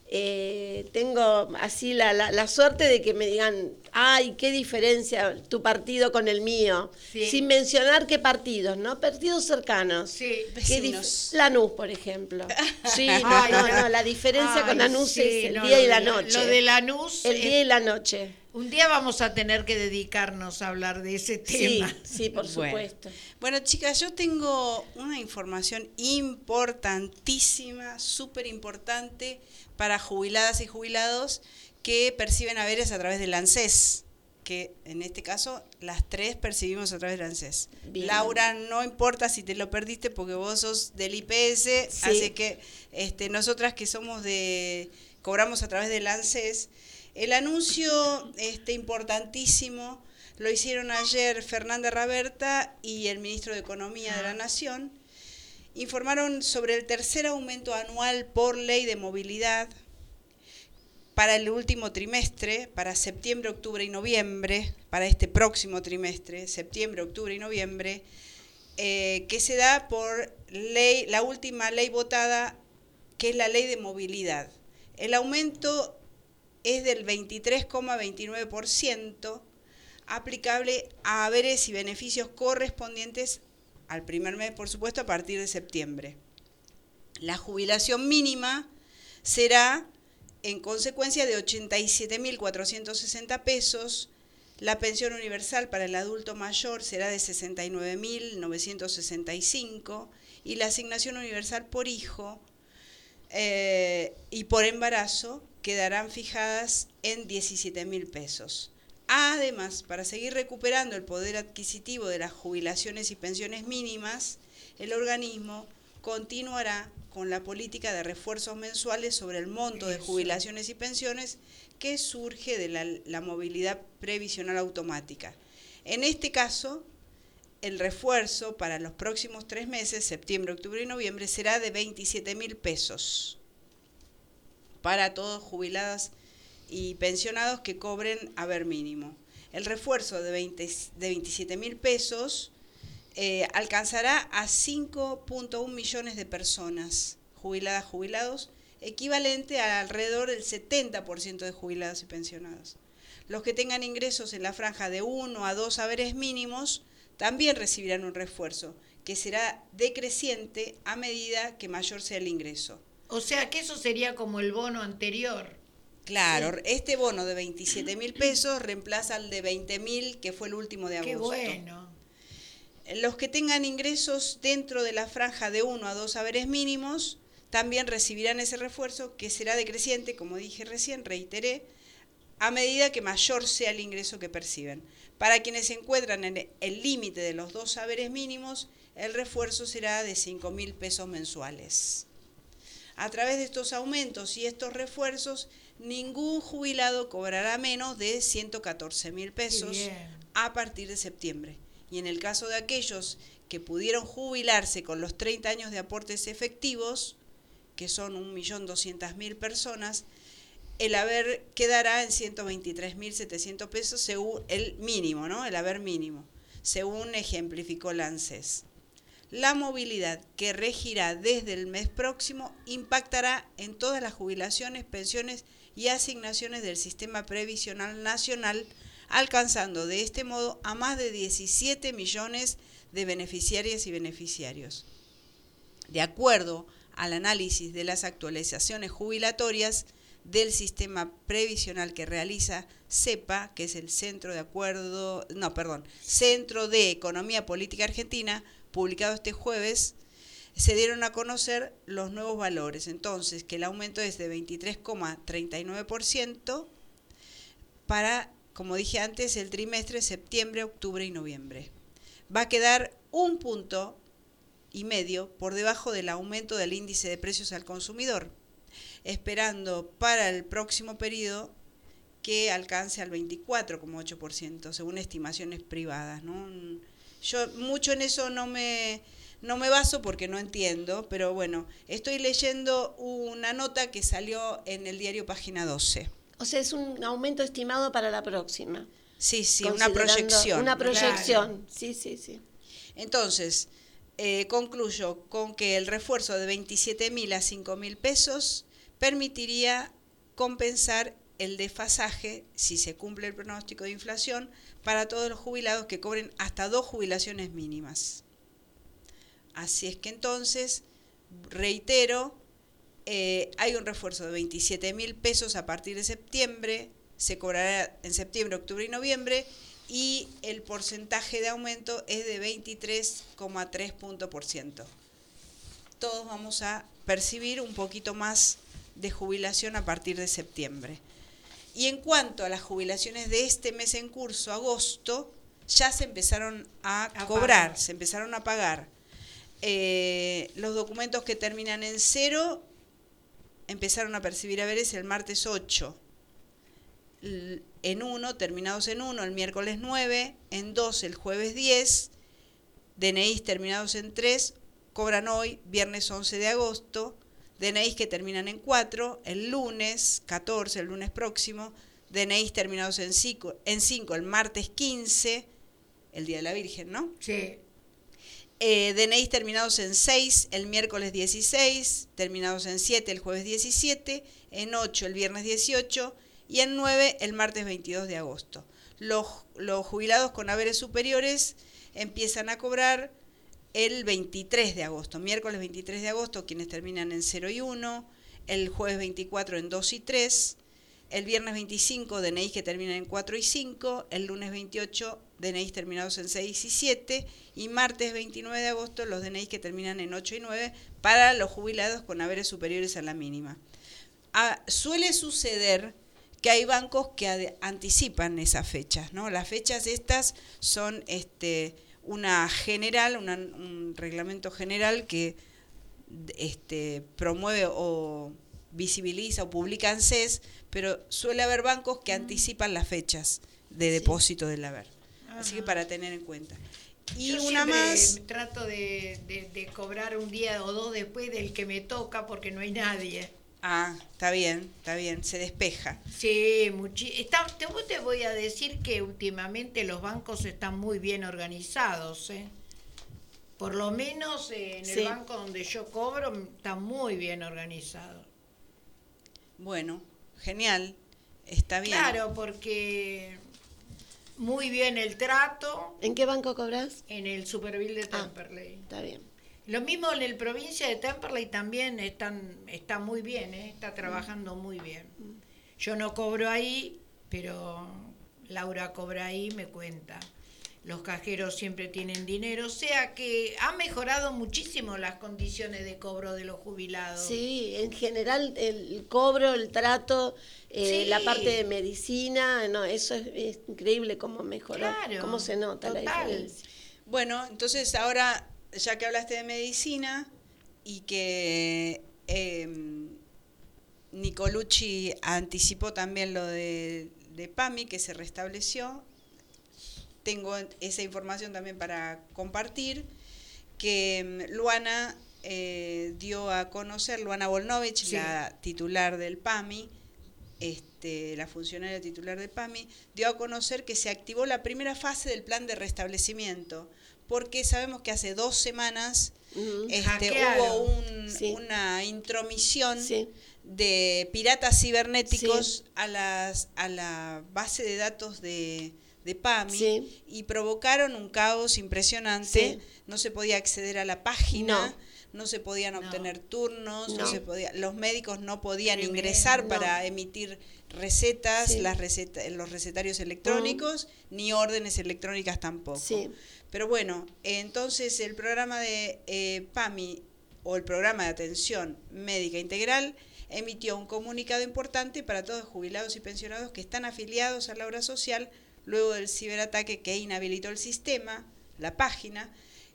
C: eh, tengo así la, la- la suerte de que me digan, ay, qué diferencia tu partido con el mío,
A: Sí.
C: sin mencionar qué partidos, ¿no? Partidos cercanos.
A: Sí.
B: Vecinos.
C: Lanús, por ejemplo. Sí, no,
A: Ay,
C: no,
A: la-
C: no, la diferencia
A: Ay,
C: con Lanús
A: sí,
C: es el
A: no,
C: día y la noche.
A: Lo de Lanús,
C: El
A: eh,
C: día y la noche.
A: un día vamos a tener que dedicarnos a hablar de ese
C: Sí,
A: tema.
C: sí, por
B: Bueno.
C: supuesto.
B: Bueno, chicas, yo tengo una información importantísima, súper importante para jubiladas y jubilados que perciben haberes a través del ANSES, que en este caso las tres percibimos a través del ANSES.
C: Bien.
B: Laura, no importa si te lo perdiste porque vos sos del IPS, así que este, nosotras que somos de, cobramos a través del ANSES, el anuncio este, importantísimo lo hicieron ayer Fernanda Raberta y el ministro de Economía de la Nación. Informaron sobre el tercer aumento anual por ley de movilidad para el último trimestre, para septiembre, octubre y noviembre, para este próximo trimestre, septiembre, octubre y noviembre, eh, que se da por ley, la última ley votada, que es la ley de movilidad. El aumento es del 23,29%, aplicable a haberes y beneficios correspondientes al primer mes, por supuesto, a partir de septiembre. La jubilación mínima será en consecuencia de 87.460 pesos. La pensión universal para el adulto mayor será de 69.965 y la asignación universal por hijo eh, y por embarazo quedarán fijadas en 17.000 pesos. Además, para seguir recuperando el poder adquisitivo de las jubilaciones y pensiones mínimas, el organismo continuará con la política de refuerzos mensuales sobre el monto de jubilaciones y pensiones que surge de la, la movilidad previsional automática. En este caso, el refuerzo para los próximos tres meses, septiembre, octubre y noviembre, será de 27 mil pesos para todos jubiladas y pensionados que cobren haber mínimo. El refuerzo de, 20 de 27 mil pesos eh, alcanzará a 5.1 millones de personas jubiladas, jubilados, equivalente a alrededor del 70% de jubilados y pensionados. Los que tengan ingresos en la franja de 1 a 2 haberes mínimos también recibirán un refuerzo, que será decreciente a medida que mayor sea el ingreso.
A: O sea que eso sería como el bono anterior.
B: Claro, este bono de 27 mil pesos reemplaza al de 20 mil, que fue el último de agosto.
A: Qué bueno.
B: Los que tengan ingresos dentro de la franja de 1 a 2 haberes mínimos también recibirán ese refuerzo que será decreciente, como dije recién, reiteré, a medida que mayor sea el ingreso que perciben. Para quienes se encuentran en el límite de los dos saberes mínimos, el refuerzo será de 5 mil pesos mensuales. A través de estos aumentos y estos refuerzos, ningún jubilado cobrará menos de 114 mil pesos a partir de septiembre. Y en el caso de aquellos que pudieron jubilarse con los 30 años de aportes efectivos, que son 1.200.000 personas, el haber quedará en 123.700 pesos según el mínimo, ¿no? El haber mínimo, según ejemplificó el ANSES. La movilidad que regirá desde el mes próximo impactará en todas las jubilaciones, pensiones y asignaciones del Sistema Previsional Nacional, alcanzando de este modo a más de 17 millones de beneficiarias y beneficiarios. De acuerdo al análisis de las actualizaciones jubilatorias del sistema previsional que realiza CEPA, que es el Centro de Acuerdo, no, perdón, Centro de Economía Política Argentina, publicado este jueves, se dieron a conocer los nuevos valores. Entonces, que el aumento es de 23,39% para, como dije antes, el trimestre septiembre, octubre y noviembre. Va a quedar un punto y medio por debajo del aumento del índice de precios al consumidor, esperando para el próximo periodo que alcance al 24,8%, según estimaciones privadas. ¿no? Yo mucho en eso no me, no me baso porque no entiendo, pero bueno, estoy leyendo una nota que salió en el diario Página 12.
C: O sea, es un aumento estimado para la próxima.
B: Sí, sí, una proyección.
C: Una proyección, sí, sí, sí.
B: Entonces, eh, concluyo con que el refuerzo de 27 mil a 5 mil pesos permitiría compensar el desfasaje, si se cumple el pronóstico de inflación, para todos los jubilados que cobren hasta dos jubilaciones mínimas. Así es que entonces, reitero, eh, hay un refuerzo de 27 mil pesos a partir de septiembre, se cobrará en septiembre, octubre y noviembre, y el porcentaje de aumento es de 23,3 punto por ciento. Todos vamos a percibir un poquito más de jubilación a partir de septiembre. Y en cuanto a las jubilaciones de este mes en curso, agosto, ya se empezaron a,
A: A
B: cobrar,
A: pagar.
B: se empezaron a pagar. Eh, los documentos que terminan en cero empezaron a percibir haberes el martes 8. L- En uno, terminados en uno, el miércoles 9, en dos, el jueves 10, DNIs terminados en 3, cobran hoy, viernes 11 de agosto, DNIs que terminan en 4, el lunes 14, el lunes próximo, DNIs terminados en 5, en 5 el martes 15, el Día de la Virgen, ¿no?
A: Sí.
B: Eh, DNIs terminados en 6 el miércoles 16, terminados en 7 el jueves 17, en 8 el viernes 18 y en 9 el martes 22 de agosto. Los, los jubilados con haberes superiores empiezan a cobrar el 23 de agosto, miércoles 23 de agosto, quienes terminan en 0 y 1, el jueves 24 en 2 y 3, el viernes 25 DNIs que terminan en 4 y 5, el lunes 28 DNIs terminados en 6 y 7 y martes 29 de agosto los DNIs que terminan en 8 y 9 para los jubilados con haberes superiores a la mínima. Ah, suele suceder que hay bancos que anticipan esas fechas, ¿no? Las fechas estas son este, una general, una- un reglamento general que este, promueve o visibiliza o publica ANSES, pero suele haber bancos que anticipan las fechas de depósito del haber. Así que para tener en cuenta. Y
A: Yo
B: una más.
A: Trato de, de- de cobrar un día o dos después del que me toca porque no hay nadie.
B: Ah, está bien, está bien, se despeja.
A: Sí, está, te, voy a decir que últimamente los bancos están muy bien organizados. ¿eh? Por lo menos eh, en
C: Sí.
A: el banco donde yo cobro está muy bien organizado.
B: Bueno, genial, está bien.
A: Claro, porque muy bien el trato
C: ¿En qué banco cobras?
A: en el Superville de
C: Ah.
A: Temperley.
C: Está bien.
A: Lo mismo en el provincia de Temperley también están, está muy bien, ¿eh? está trabajando muy bien. Yo no cobro ahí, pero Laura cobra ahí, me cuenta. Los cajeros siempre tienen dinero, o sea que ha mejorado muchísimo las condiciones de cobro de los jubilados.
C: Sí, en general el cobro, el trato, eh,
A: Sí.
C: la parte de medicina, no, eso es, es increíble cómo mejoró,
A: Claro,
C: cómo se nota la
A: total.
C: diferencia.
B: Bueno, entonces ahora, ya que hablaste de medicina y que eh, Nicolucci anticipó también lo de, de PAMI, que se restableció, tengo esa información también para compartir, que mm, Luana eh, dio a conocer, Luana Volnovich,
A: Sí.
B: la titular del PAMI, este, la funcionaria titular del PAMI, dio a conocer que se activó la primera fase del plan de restablecimiento, porque sabemos que hace dos semanas este, hubo un-
C: Sí.
B: una intromisión
C: Sí.
B: de piratas cibernéticos a, las, a la base de datos de, de PAMI
C: Sí.
B: y provocaron un caos impresionante.
C: Sí.
B: No se podía acceder a la página,
C: No.
B: no se podían obtener turnos, no.
C: No.
B: se podía, los médicos no podían ingresar
C: No.
B: para emitir recetas,
C: Sí.
B: las receta- los recetarios electrónicos, ni órdenes electrónicas tampoco.
C: Sí.
B: Pero bueno, entonces el programa de eh, PAMI o el programa de atención médica integral emitió un comunicado importante para todos los jubilados y pensionados que están afiliados a la obra social luego del ciberataque que inhabilitó el sistema, la página,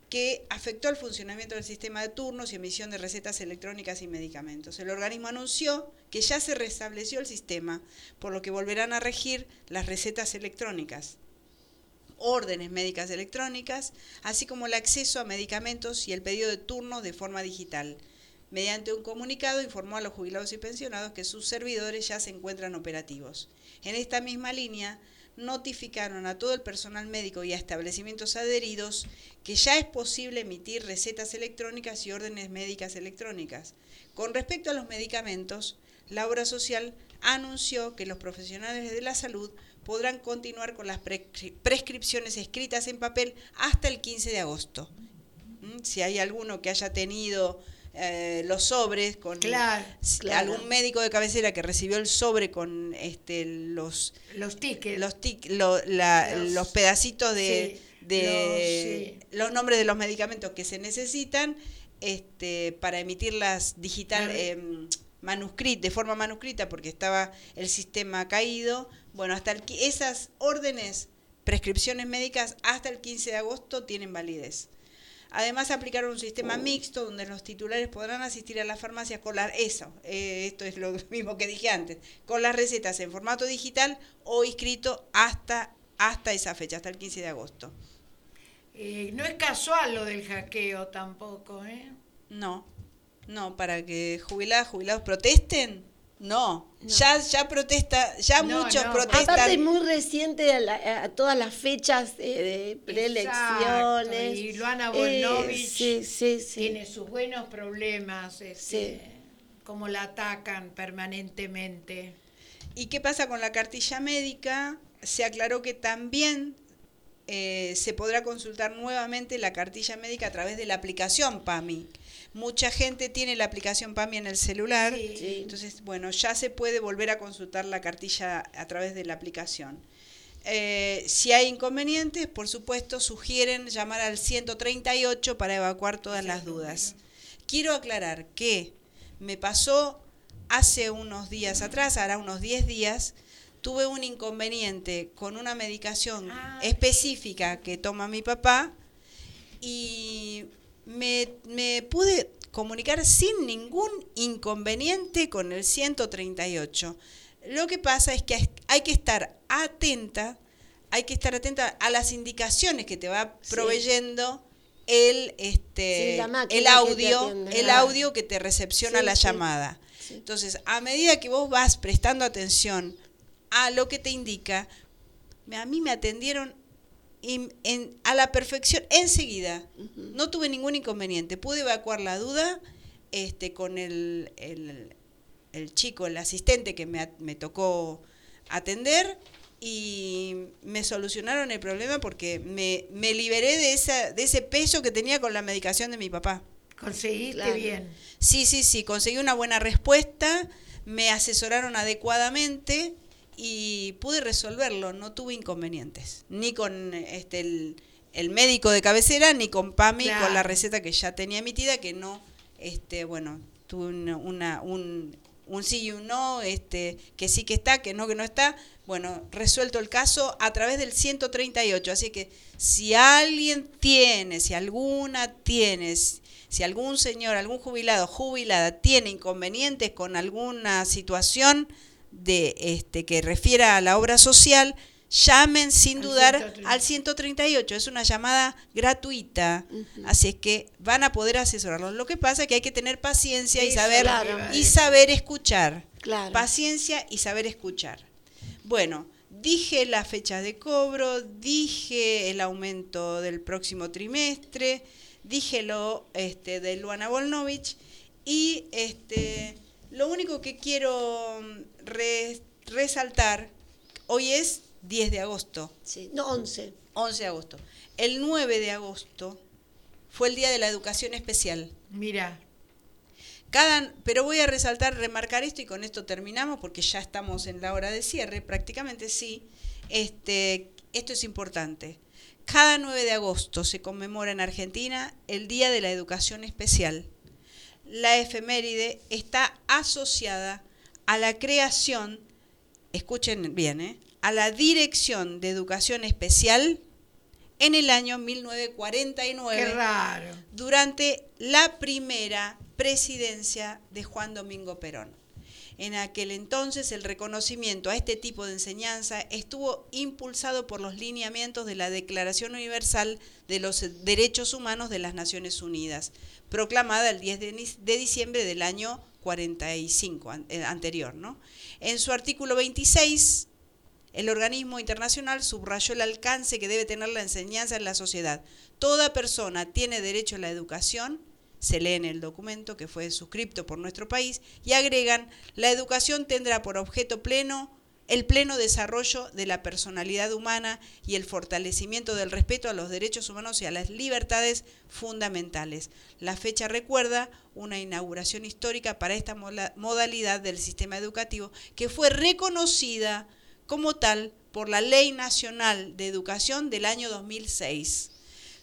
B: que afectó el funcionamiento del sistema de turnos y emisión de recetas electrónicas y medicamentos. El organismo anunció que ya se restableció el sistema, por lo que volverán a regir las recetas electrónicas órdenes médicas electrónicas, así como el acceso a medicamentos y el pedido de turnos de forma digital. Mediante un comunicado informó a los jubilados y pensionados que sus servidores ya se encuentran operativos. En esta misma línea, notificaron a todo el personal médico y a establecimientos adheridos que ya es posible emitir recetas electrónicas y órdenes médicas electrónicas. Con respecto a los medicamentos, la obra social anunció que los profesionales de la salud podrán continuar con las prescri- prescripciones escritas en papel hasta el 15 de agosto. ¿Mm? Si hay alguno que haya tenido eh, los sobres con
A: Claro,
B: si-
C: claro.
B: algún médico de cabecera que recibió el sobre con este los
A: Los tickets.
B: los tic- lo- la-
A: Los-
B: los pedacitos de,
A: sí,
B: de
A: los- sí.
B: los nombres de los medicamentos que se necesitan este para emitirlas digital
A: Claro.
B: em, manuscrita de forma manuscrita porque estaba el sistema caído bueno hasta el, esas órdenes prescripciones médicas hasta el 15 de agosto tienen validez Además aplicaron un sistema mixto donde los titulares podrán asistir a las farmacias con las eso, eh, esto es lo mismo que dije antes, con las recetas en formato digital o inscrito hasta hasta esa fecha, hasta el 15 de agosto.
A: Eh, no es casual lo del hackeo tampoco, ¿eh?
B: No, no, para que jubiladas, jubilados protesten, no, ya ya protesta, ya
A: No,
B: muchos
A: no.
B: protestan.
C: Aparte es muy reciente a, la- a todas las fechas eh, de preelecciones.
A: Y Luana
C: Eh,
A: Volnovich
C: sí, sí, sí.
A: Tiene sus buenos problemas, este,
C: Sí.
A: como la atacan permanentemente.
B: ¿Y qué pasa con la cartilla médica? Se aclaró que también eh, se podrá consultar nuevamente la cartilla médica a través de la aplicación PAMI. Mucha gente tiene la aplicación PAMI en el celular,
A: Sí.
B: Entonces, bueno, ya se puede volver a consultar la cartilla a través de la aplicación. Eh, si hay inconvenientes, por supuesto, sugieren llamar al 138 para evacuar todas las dudas. Quiero aclarar que me pasó hace unos días atrás, hará unos 10 días, tuve un inconveniente con una medicación
A: Ah,
B: específica que toma mi papá y me, me pude comunicar sin ningún inconveniente con el 138. Lo que pasa es que hay- que estar atenta, hay que estar atenta a las indicaciones que te va
C: Sí.
B: proveyendo el este
C: Sí,
B: el audio,
C: atiende.
B: el
C: Ah.
B: audio que te recepciona
C: Sí,
B: la llamada. Entonces, a medida que vos vas prestando atención a lo que te indica, a mí me atendieron in- en- a la perfección enseguida. No tuve ningún inconveniente. Pude evacuar la duda este, con el, el- el chico, el asistente que me, me tocó atender y me solucionaron el problema porque me, me liberé de, esa, de ese peso que tenía con la medicación de mi papá.
A: Conseguiste
C: Claro.
A: bien.
B: Sí, sí, sí, conseguí una buena respuesta, me asesoraron adecuadamente y pude resolverlo, no tuve inconvenientes, ni con este el, el médico de cabecera, ni con PAMI,
A: Claro.
B: con la receta que ya tenía emitida, que no, este, bueno, tuve una, una- un, un sí y un no, este, que sí que está, que no que no está, bueno, resuelto el caso a través del 138, así que si alguien tiene, si alguna tiene, si algún señor, algún jubilado, jubilada tiene inconvenientes con alguna situación de este que refiera a la obra social, llamen sin
A: Al
B: dudar
A: 138.
B: al 138, es una llamada gratuita, así es que van a poder asesorarlos. Lo que pasa es que hay que tener paciencia y saber y saber escuchar.
C: Claro.
B: Paciencia y saber escuchar. Bueno, dije la fecha de cobro, dije el aumento del próximo trimestre, dije lo este, de Luana Volnovich y este, lo único que quiero re- resaltar, hoy es 10 de agosto,
C: Sí, no, 11.
B: 11 de agosto. El 9 de agosto fue el Día de la Educación Especial.
A: Mira,
B: Cada, pero voy a resaltar, remarcar esto y con esto terminamos porque ya estamos en la hora de cierre, prácticamente sí. Este, esto es importante. Cada 9 de agosto se conmemora en Argentina el Día de la Educación Especial. La efeméride está asociada a la creación, escuchen bien, ¿eh? a la Dirección de Educación Especial en el año 1949
A: qué raro.
B: durante la primera presidencia de Juan Domingo Perón. En aquel entonces el reconocimiento a este tipo de enseñanza estuvo impulsado por los lineamientos de la Declaración Universal de los Derechos Humanos de las Naciones Unidas, proclamada el 10 de, diciembre del año 45 an- eh, anterior. ¿no? En su artículo 26, el organismo internacional subrayó el alcance que debe tener la enseñanza en la sociedad. Toda persona tiene derecho a la educación, se lee en el documento que fue suscripto por nuestro país, y agregan, la educación tendrá por objeto pleno el pleno desarrollo de la personalidad humana y el fortalecimiento del respeto a los derechos humanos y a las libertades fundamentales. La fecha recuerda una inauguración histórica para esta modalidad del sistema educativo que fue reconocida como tal por la Ley Nacional de Educación del año 2006,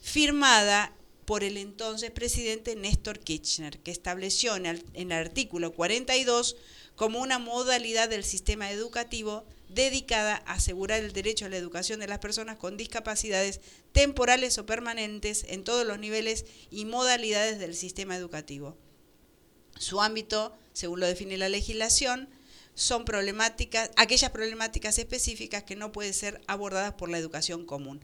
B: firmada por el entonces presidente Néstor Kirchner, que estableció en el, en el artículo 42 como una modalidad del sistema educativo dedicada a asegurar el derecho a la educación de las personas con discapacidades temporales o permanentes en todos los niveles y modalidades del sistema educativo. Su ámbito, según lo define la legislación, son problemáticas, aquellas problemáticas específicas que no pueden ser abordadas por la educación común.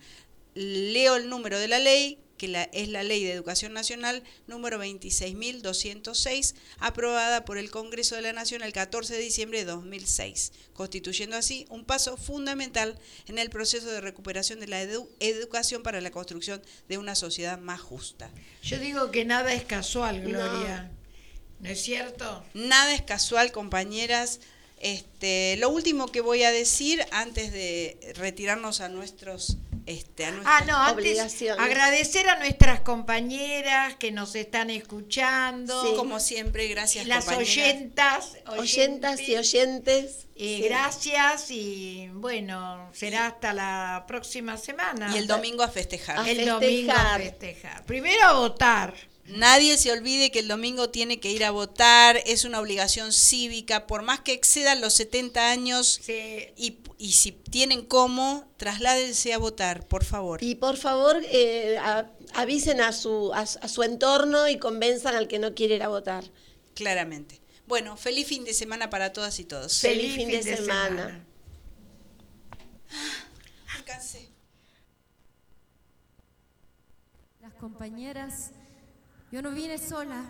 B: Leo el número de la ley, que la- es la Ley de Educación Nacional número 26.206, aprobada por el Congreso de la Nación el 14 de diciembre de 2006, constituyendo así un paso fundamental en el proceso de recuperación de la edu- educación para la construcción de una sociedad más justa.
A: Yo digo que nada es casual, Gloria. ¿No es cierto?
B: Nada es casual, compañeras. Este, lo último que voy a decir antes de retirarnos a nuestros, este, a
A: Ah, no, antes
C: Obligaciones.
A: agradecer a nuestras compañeras que nos están escuchando.
C: Sí.
B: como siempre, gracias
A: las oyentas,
C: Oyentas y
A: oyentes, eh,
C: sí.
A: Gracias y bueno, será hasta la próxima semana.
B: Y el domingo a festejar.
C: A
A: El domingo a festejar. Primero a votar.
B: Nadie se olvide que el domingo tiene que ir a votar, es una obligación cívica, por más que excedan los 70 años
A: Sí.
B: y, y si tienen cómo, trasládense a votar, por favor.
C: Y por favor, eh, a- avisen a su, a, a su entorno y convenzan al que no quiere ir a votar.
B: Claramente. Bueno, feliz fin de semana para todas y todos.
C: Feliz fin de semana.
B: Me cansé.
E: Las compañeras, yo no vine sola.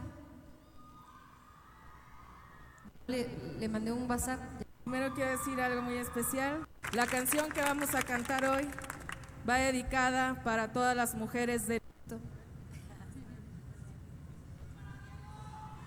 E: Le, le mandé un WhatsApp.
J: Primero quiero decir algo muy especial. La canción que vamos a cantar hoy va dedicada para todas las mujeres de